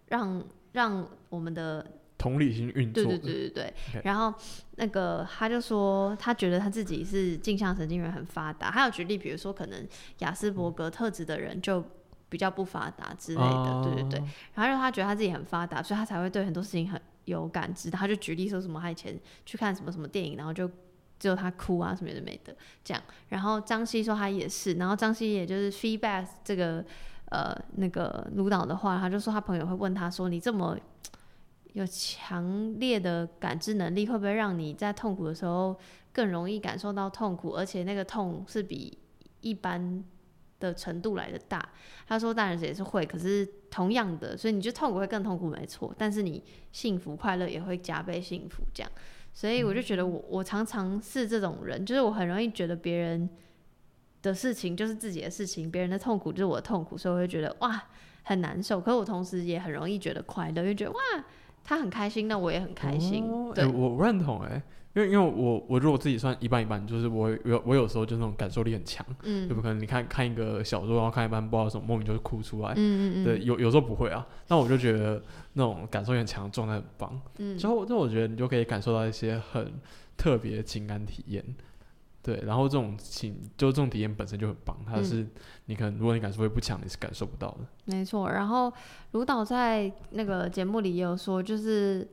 让让我们的同理心运作，对对对对然后那个他就说，他觉得他自己是镜像神经元很发达，还有举例，比如说可能雅斯伯格特质的人就比较不发达之类的，对对对。哦然后让他觉得他自己很发达，所以他才会对很多事情很有感知。他就举例说什么他以前去看什么什么电影，然后就只有他哭啊什么的没的这样。然后张希说他也是，然后张希也就是 feedback 这个呃那个卢导的话，他就说他朋友会问他说你这么 有强烈的感知能力，会不会让你在痛苦的时候更容易感受到痛苦，而且那个痛是比一般的程度来的大？他说当然也是会，可是同样的，所以你就痛苦会更痛苦，没错，但是你幸福快乐也会加倍幸福，这样。所以我就觉得我我常常是这种人，就是我很容易觉得别人的事情就是自己的事情，别人的痛苦就是我的痛苦，所以我会觉得哇很难受。可是我同时也很容易觉得快乐，就觉得哇他很开心，那我也很开心。对，我我认同哎、因为因为我我如果自己算一半一半，就是我有我有时候就那种感受力很强，嗯就不可能你看看一个小说，然后看一半不知道什么，莫名就会哭出来。嗯嗯嗯，对，有有时候不会啊，那我就觉得那种感受力很强的状态很棒。嗯之后，那我觉得你就可以感受到一些很特别的情感体验。对，然后这种情就这种体验本身就很棒，它嗯是你可能如果你感受力不强，你是感受不到的。没错，然后卢导在那个节目里也有说，就是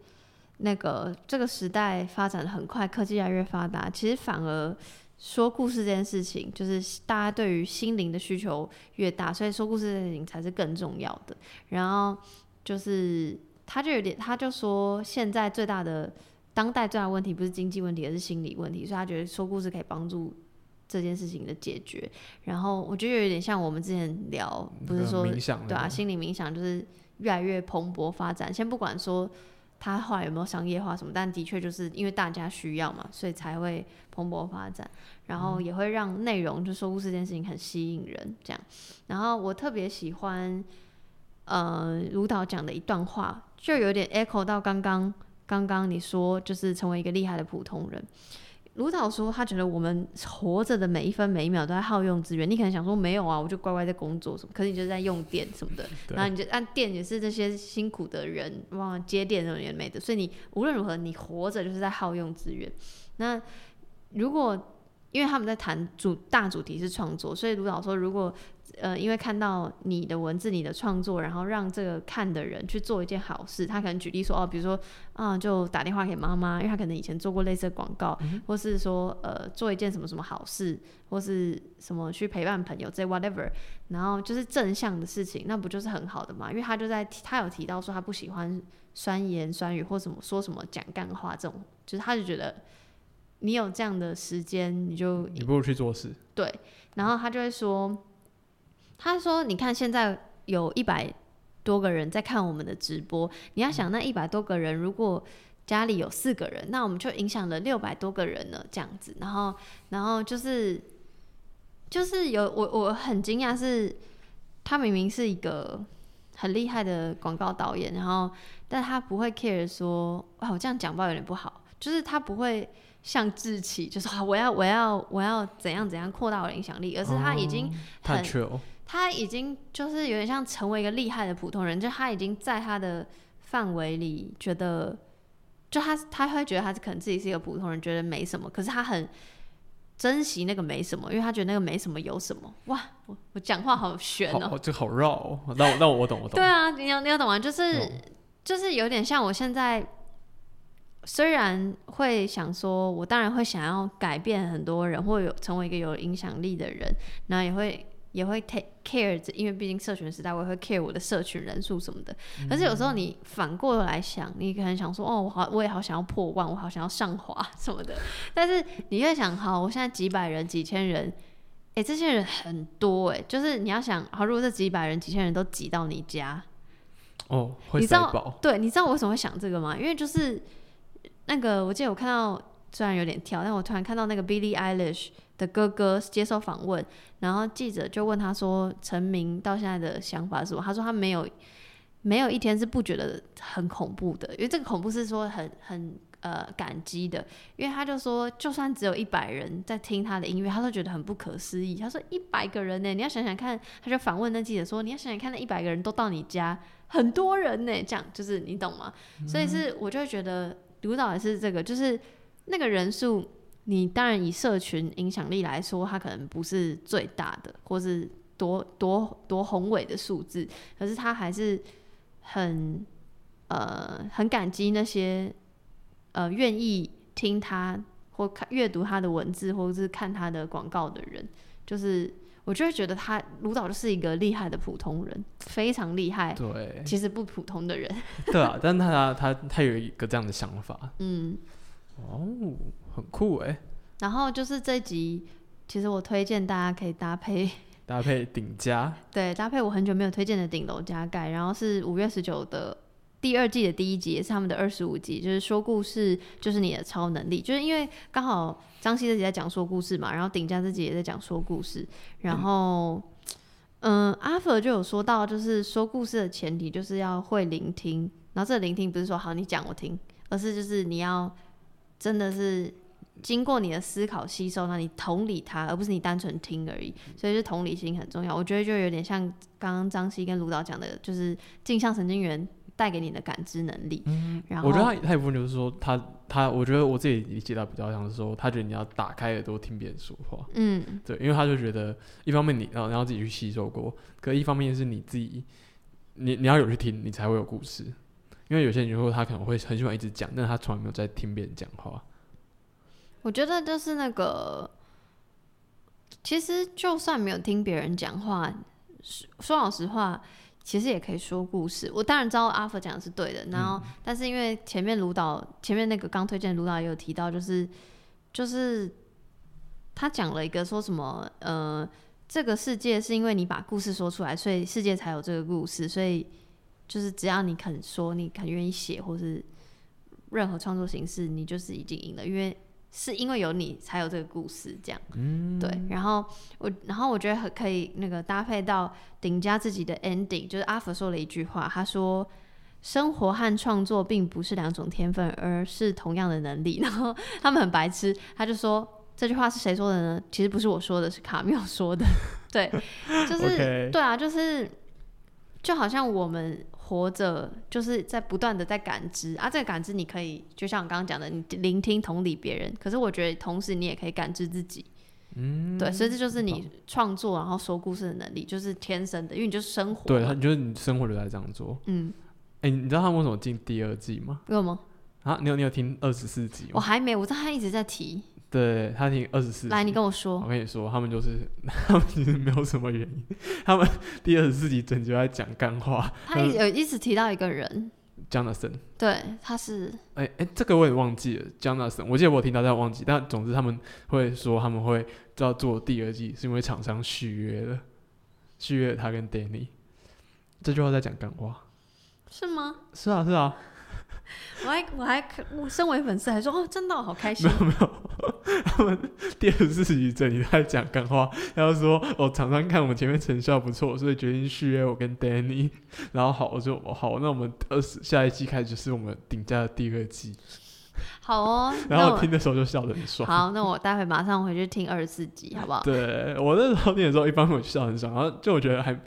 那个这个时代发展的很快，科技越来越发达，其实反而说故事这件事情，就是大家对于心灵的需求越大，所以说故事这件事情才是更重要的。然后就是他就有点，他就说现在最大的当代最大的问题不是经济问题，而是心理问题，所以他觉得说故事可以帮助。这件事情的解决，然后我觉得有点像我们之前聊，不是说对啊，心理冥想就是越来越蓬勃发展。先不管说他后来有没有商业化什么，但的确就是因为大家需要嘛，所以才会蓬勃发展。然后也会让内容就说故事这件事情很吸引人，这样。然后我特别喜欢呃卢导讲的一段话，就有点 echo 到刚刚刚刚你说就是成为一个厉害的普通人。卢导说，他觉得我们活着的每一分每一秒都在耗用资源。你可能想说没有啊，我就乖乖在工作什么，可是你就在用电什么的，然后你就按电也是这些辛苦的人哇接电什么也没的，所以你无论如何你活着就是在耗用资源。那如果因为他们在谈主大主题是创作，所以卢导说，如果呃因为看到你的文字、你的创作，然后让这个看的人去做一件好事，他可能举例说哦，比如说啊、就打电话给妈妈，因为他可能以前做过类似的广告，或是说呃做一件什么什么好事，或是什么去陪伴朋友这 whatever，然后就是正向的事情，那不就是很好的嘛？因为他就在提他有提到说他不喜欢酸言酸语或什么说什么讲干话这种，就是他就觉得你有这样的时间，你就你不如去做事。对，然后他就会说，他说你看现在有一百多个人在看我们的直播，你要想那一百多个人如果家里有四个人，那我们就影响了六百多个人了，这样子。然后，然后就是就是有我我很惊讶是，他明明是一个很厉害的广告导演，然后但他不会 care 说，啊，我这样讲不好有点不好，就是他不会像志奇，就是啊，我要我要我要怎样怎样扩大我的影响力，而是他已经很他已经就是有点像成为一个厉害的普通人，就他已经在他的范围里觉得，就他他会觉得他可能自己是一个普通人，觉得没什么，可是他很珍惜那个没什么，因为他觉得那个没什么有什么。哇，我我讲话好悬哦、好，这个好绕哦。那我那我我懂我懂对。啊，你要你要懂啊？就是、懂就是有点像我现在，虽然会想说，我当然会想要改变很多人，或有成为一个有影响力的人，然后也会也会 take care，因为毕竟社群时代，我也会 care 我的社群人数什么的。可是有时候你反过来想，你可能想说，哦，我好，我也好想要破万，我好想要上滑 什么的。但是你越想，好，我现在几百人、几千人。哎、这些人很多哎、就是你要想，好，如果这几百人、几千人都挤到你家，哦，会你知道。对，你知道我为什么会想这个吗？因为就是那个，我记得我看到，虽然有点跳，但我突然看到那个 Billie Eilish 的哥哥接受访问，然后记者就问他说，成名到现在的想法是什么？他说他没有没有一天是不觉得很恐怖的，因为这个恐怖是说很很呃感激的，因为他就说，就算只有一百人在听他的音乐，他都觉得很不可思议。他说一百个人呢，你要想想看，他就反问那记者说，你要想想看，那一百个人都到你家，很多人呢，这样就是你懂吗？所以是我就会觉得卢导也是这个，就是那个人数，你当然以社群影响力来说，他可能不是最大的，或是多多多宏伟的数字，可是他还是很呃很感激那些呃愿意听他或看阅读他的文字，或者是看他的广告的人，就是我就会觉得他卢导就是一个厉害的普通人，非常厉害，对，其实不普通的人，对啊，但他他他有一个这样的想法，嗯。哦，很酷哎！然后就是这集，其实我推荐大家可以搭配 搭配顶加，对，搭配我很久没有推荐的顶楼加盖，然后是五月十九的第二季的第一集，也是他们的二十五集，就是说故事就是你的超能力，就是因为刚好张希自己在讲说故事嘛，然后顶加自己也在讲说故事，然后嗯，阿佛就有说到，就是说故事的前提就是要会聆听，然后这个聆听不是说好你讲我听，而是就是你要。真的是经过你的思考吸收，那你同理他，而不是你单纯听而已。所以是同理心很重要。我觉得就有点像刚刚张希跟卢导讲的，就是镜像神经元带给你的感知能力。嗯，然后我觉得他他一部分就是说，他他，我觉得我自己理解到比较像是说，他觉得你要打开耳朵听别人说话。嗯，对，因为他就觉得一方面你然后然后自己去吸收过，可一方面是你自己，你你要有去听，你才会有故事。因为有些人说他可能会很喜欢一直讲，但他从来没有在听别人讲话。我觉得就是那个，其实就算没有听别人讲话，说老实话，其实也可以说故事。我当然知道阿福讲的是对的，然后但是因为前面卢导前面那个刚推荐卢导也有提到，就是就是他讲了一个说什么呃，这个世界是因为你把故事说出来，所以世界才有这个故事，所以。就是只要你肯说，你肯愿意写，或是任何创作形式，你就是已经赢了。因为是因为有你才有这个故事，这样。嗯，对。然后我，然后我觉得很可以那个搭配到顶家自己的 ending，就是阿福说了一句话，他说：“生活和创作并不是两种天分，而是同样的能力。”然后他们很白痴，他就说这句话是谁说的呢？其实不是我说的，是卡缪说的。对，就是 对啊，就是就好像我们。活着就是在不断的在感知啊，这个感知你可以就像我刚刚讲的，你聆听同理别人，可是我觉得同时你也可以感知自己，嗯，对，所以这就是你创作然后说故事的能力，就是天生的，因为你就是生活，对，你就是你生活就在这样做，嗯，哎，你知道他为什么进第二季吗？为什么？啊，你有你有听二十四集吗？我还没，我知道他一直在提。对他听二十四，来你跟我说。我跟你说，他们就是 他们其实没有什么原因，他们第二十四集整集在讲干话。他有一直提到一个人，Jonathan。对，他是。哎哎，这个我也忘记了，Jonathan。我记得我听到但忘记，但总之他们会说他们会要做第二季，是因为厂商续约了，续约他跟 Danny。这句话在讲干话，是吗？是啊，是啊。我还我还我身为粉丝还说哦，真的好开心。没有没有，他们第二次集整你在讲干话，然后说哦，常常看我们前面成效不错，所以决定续约我跟 Danny。然后好，我就好，那我们二十下一季开始就是我们顶价的第二季。好哦，然后听的时候就笑得很爽。好，那我待会马上回去听二十四集，好不好？对我那时候听的时候，一般会笑很爽，然后就我觉得还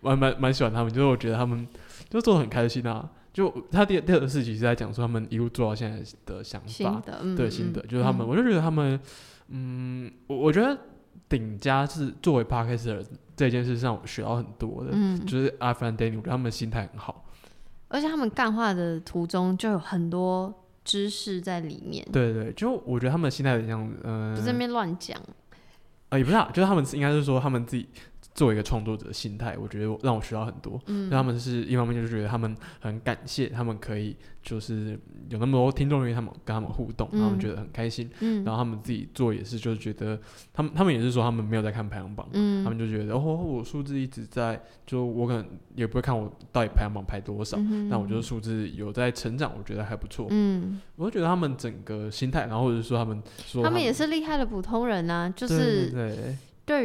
蛮蛮蛮喜欢他们，就是我觉得他们就做的很开心啊。就他第第二个事情是在讲说他们一路做到现在的想法，对心得，就是他们，我就觉得他们，嗯，我我觉得顶家是作为 p a r k e r 这件事上，我学到很多的，就是阿凡觉得他们心态很好，而且他们干话的途中就有很多知识在里面，对对，就我觉得他们心态很像，嗯，不是那边乱讲，啊，也不是啊，就是他们应该是说他们自己。作为一个创作者的心态，我觉得让我学到很多。嗯，他们是一方面就是觉得他们很感谢，他们可以就是有那么多听众愿意他们跟他们互动，他们觉得很开心。嗯，然后他们自己做也是，就是觉得他们他们也是说他们没有在看排行榜，嗯，他们就觉得哦，我数字一直在，就我可能也不会看我到底排行榜排多少，那我觉得数字有在成长，我觉得还不错。嗯，我觉得他们整个心态，然后或者说他们说他们也是厉害的普通人呐，就是对。对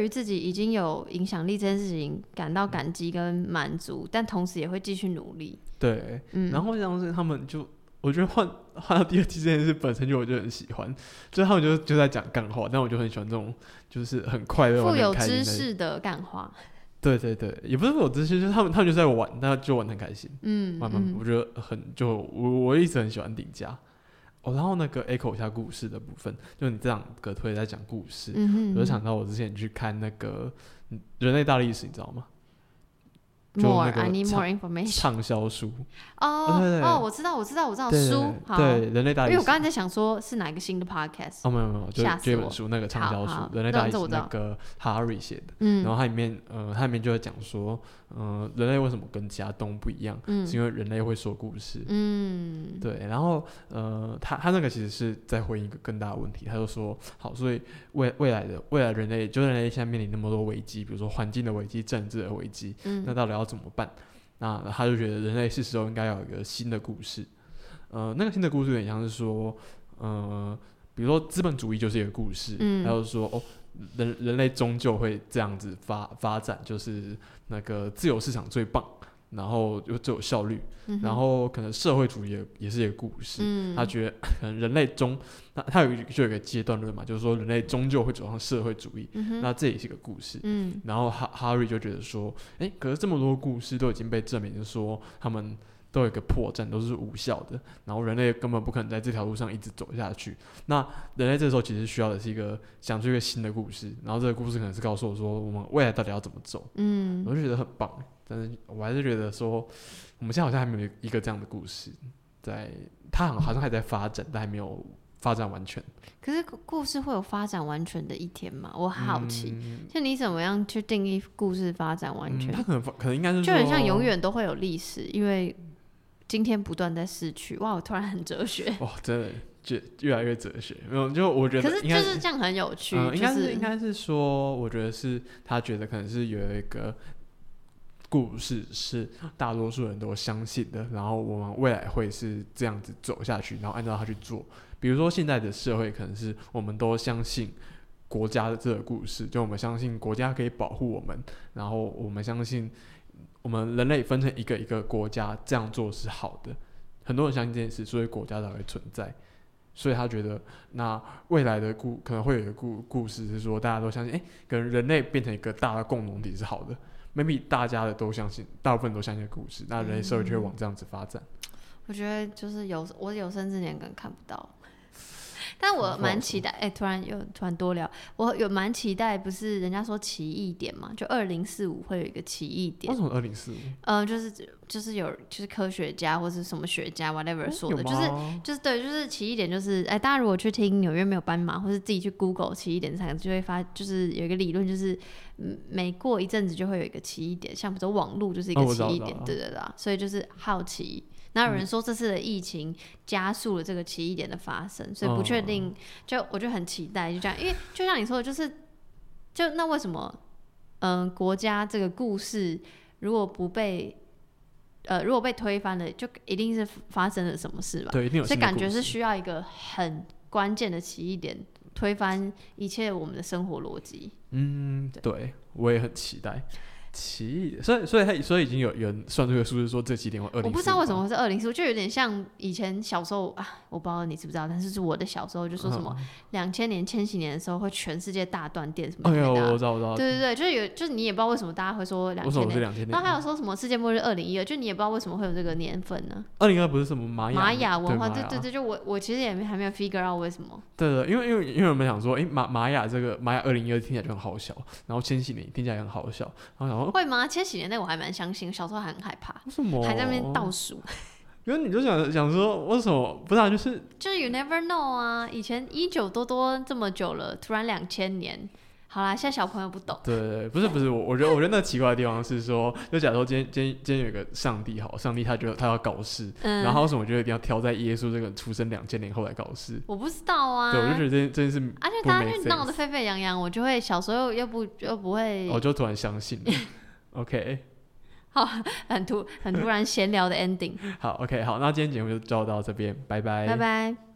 于自己已经有影响力这件事情感到感激跟满足，但同时也会继续努力。对，嗯，然后像是他们就我觉得换换到第二季这件事本身就我就很喜欢，就是他们就就在讲干话，但我就很喜欢这种就是很快乐、富有。知识的干话，对对对，也不是富有知识，就是他们他们就在玩，但就玩得很开心。嗯慢慢，我嗯觉得很就我我一直很喜欢顶家。哦，然后那个 echo 一下故事的部分，就你这两个推在讲故事，嗯哼我就想到我之前去看那个嗯人类大历史，你知道吗？就 more 那个 I need 畅 more information。畅销书，哦哦，我知道，我知道，我知道书，好，对人类大因为我。刚才在想说是哪一个新的 podcast，哦，没有没有，就这本书那个畅销书人类大历史那个 Harry 写的，嗯。然后它里面呃，它里面就会讲说，嗯、人类为什么跟其他动物不一样，嗯。是因为人类会说故事。嗯，对，然后呃，他他那个其实是在回应一个更大的问题，他就说，好，所以未未来的未来人类，就人类现在面临那么多危机，比如说环境的危机、政治的危机，嗯。那到底要怎么办？那他就觉得人类是时候应该要有一个新的故事，呃，那个新的故事有点像是说，呃，比如说资本主义就是一个故事，嗯。还有说哦，人人类终究会这样子发发展，就是那个自由市场最棒，然后又最有效率，嗯然后可能社会主义也也是一个故事，嗯，他觉得 可能人类终，那他有一就有一个阶段论嘛，就是说人类终究会走向社会主义，嗯那这也是一个故事。嗯然后哈哈瑞就觉得说，哎，可是这么多故事都已经被证明说他们都有一个破绽，都是无效的，然后人类根本不可能在这条路上一直走下去。那人类这时候其实需要的是一个想出一个新的故事，然后这个故事可能是告诉我说我们未来到底要怎么走，嗯我就觉得很棒。但是我还是觉得说，我们现在好像还没有一个这样的故事，在它好好像还在发展，但还没有发展完全。可是故故事会有发展完全的一天吗？我好奇，嗯就你怎么样去定义故事发展完嗯，全？它可能可能应该是就很像永远都会有历史，因为今天不断在逝去。哇，我突然很哲学，哇，真的就越来越哲学。没有，就我觉得可是就是这样很有趣，嗯，应该就是应该是说，我觉得是他觉得可能是有一个故事是大多数人都相信的，然后我们未来会是这样子走下去，然后按照它去做。比如说现在的社会可能是我们都相信国家的这个故事，就我们相信国家可以保护我们，然后我们相信我们人类分成一个一个国家这样做是好的。很多人相信这件事，所以国家才会存在。所以他觉得，那未来的故可能会有一个故故事是说，大家都相信，哎、可能人类变成一个大的共同体是好的。Maybe 大家的都相信，大部分都相信故事，那人类社会就会往这样子发展。我觉得就是有我有生之年可能看不到，但我蛮期待。哎、突然又突然多聊，我有蛮期待，不是人家说奇异点嘛？就二零四五会有一个奇异点为，什么二零四五？嗯，就是就是有就是科学家或是什么学家 whatever 说的，就是是就是对，就是奇异点，就是哎，大家如果去听纽约没有斑马，或是自己去 Google 奇异点三个字，就会发，就是有一个理论，就是嗯，每过一阵子就会有一个奇异点，像比如说网络就是一个奇异点，对对对啊，所以就是好奇。那有人说这次的疫情加速了这个奇异点的发生，所以不确哦定，就我就很期待，就这样，因为就像你说的，就是就那为什么嗯、国家这个故事如果不被呃如果被推翻了，就一定是发生了什么事吧？对，一定有所以感觉是需要一个很关键的奇异点，推翻一切我们的生活逻辑。嗯，对，我也很期待。奇异，所以所以他所以已经有有人算出一个数字，说这几点会二零。我不知道为什么会是二零四五，就有点像以前小时候啊，我不知道你知不知道，但是是我的小时候就说什么两千年、千禧年的时候会全世界大断电什么哎呦。我知道，我知道。对对对，就是有，就是你也不知道为什么大家会说两千年，两千年？然后还有说什么世界末日二零一二，就你也不知道为什么会有这个年份呢？二零二不是什么玛雅玛雅文化，对对对对，就我我其实也没还没有 figure out 为什么。对对，因为因为因为我们想说，哎，玛玛雅这个玛雅二零一二听起来就很好笑，然后千禧年听起来也很好笑，然后想说会吗？千禧年那我还蛮相信，小时候还很害怕，为什么还在那边倒数。因为你就想想说，为什么不是啊？就是就是 you never know 啊，以前一九多多这么久了，突然两千年，好啦，现在小朋友不懂。对对对，不是不是，我我觉得我觉得那奇怪的地方是说，就假如说今天今天今天有一个上帝好，上帝他觉得他要搞事，嗯，然后他为什么觉得一定要挑在耶稣这个出生两千年后来搞事？我不知道啊，对，我就觉得这件这件事，而且不大家闹得沸沸扬扬，我就会小时候又不又不会我就突然相信了。OK，好很突很突然闲聊的 ending，好，OK，好，那今天节目就就到这边，拜拜，拜拜。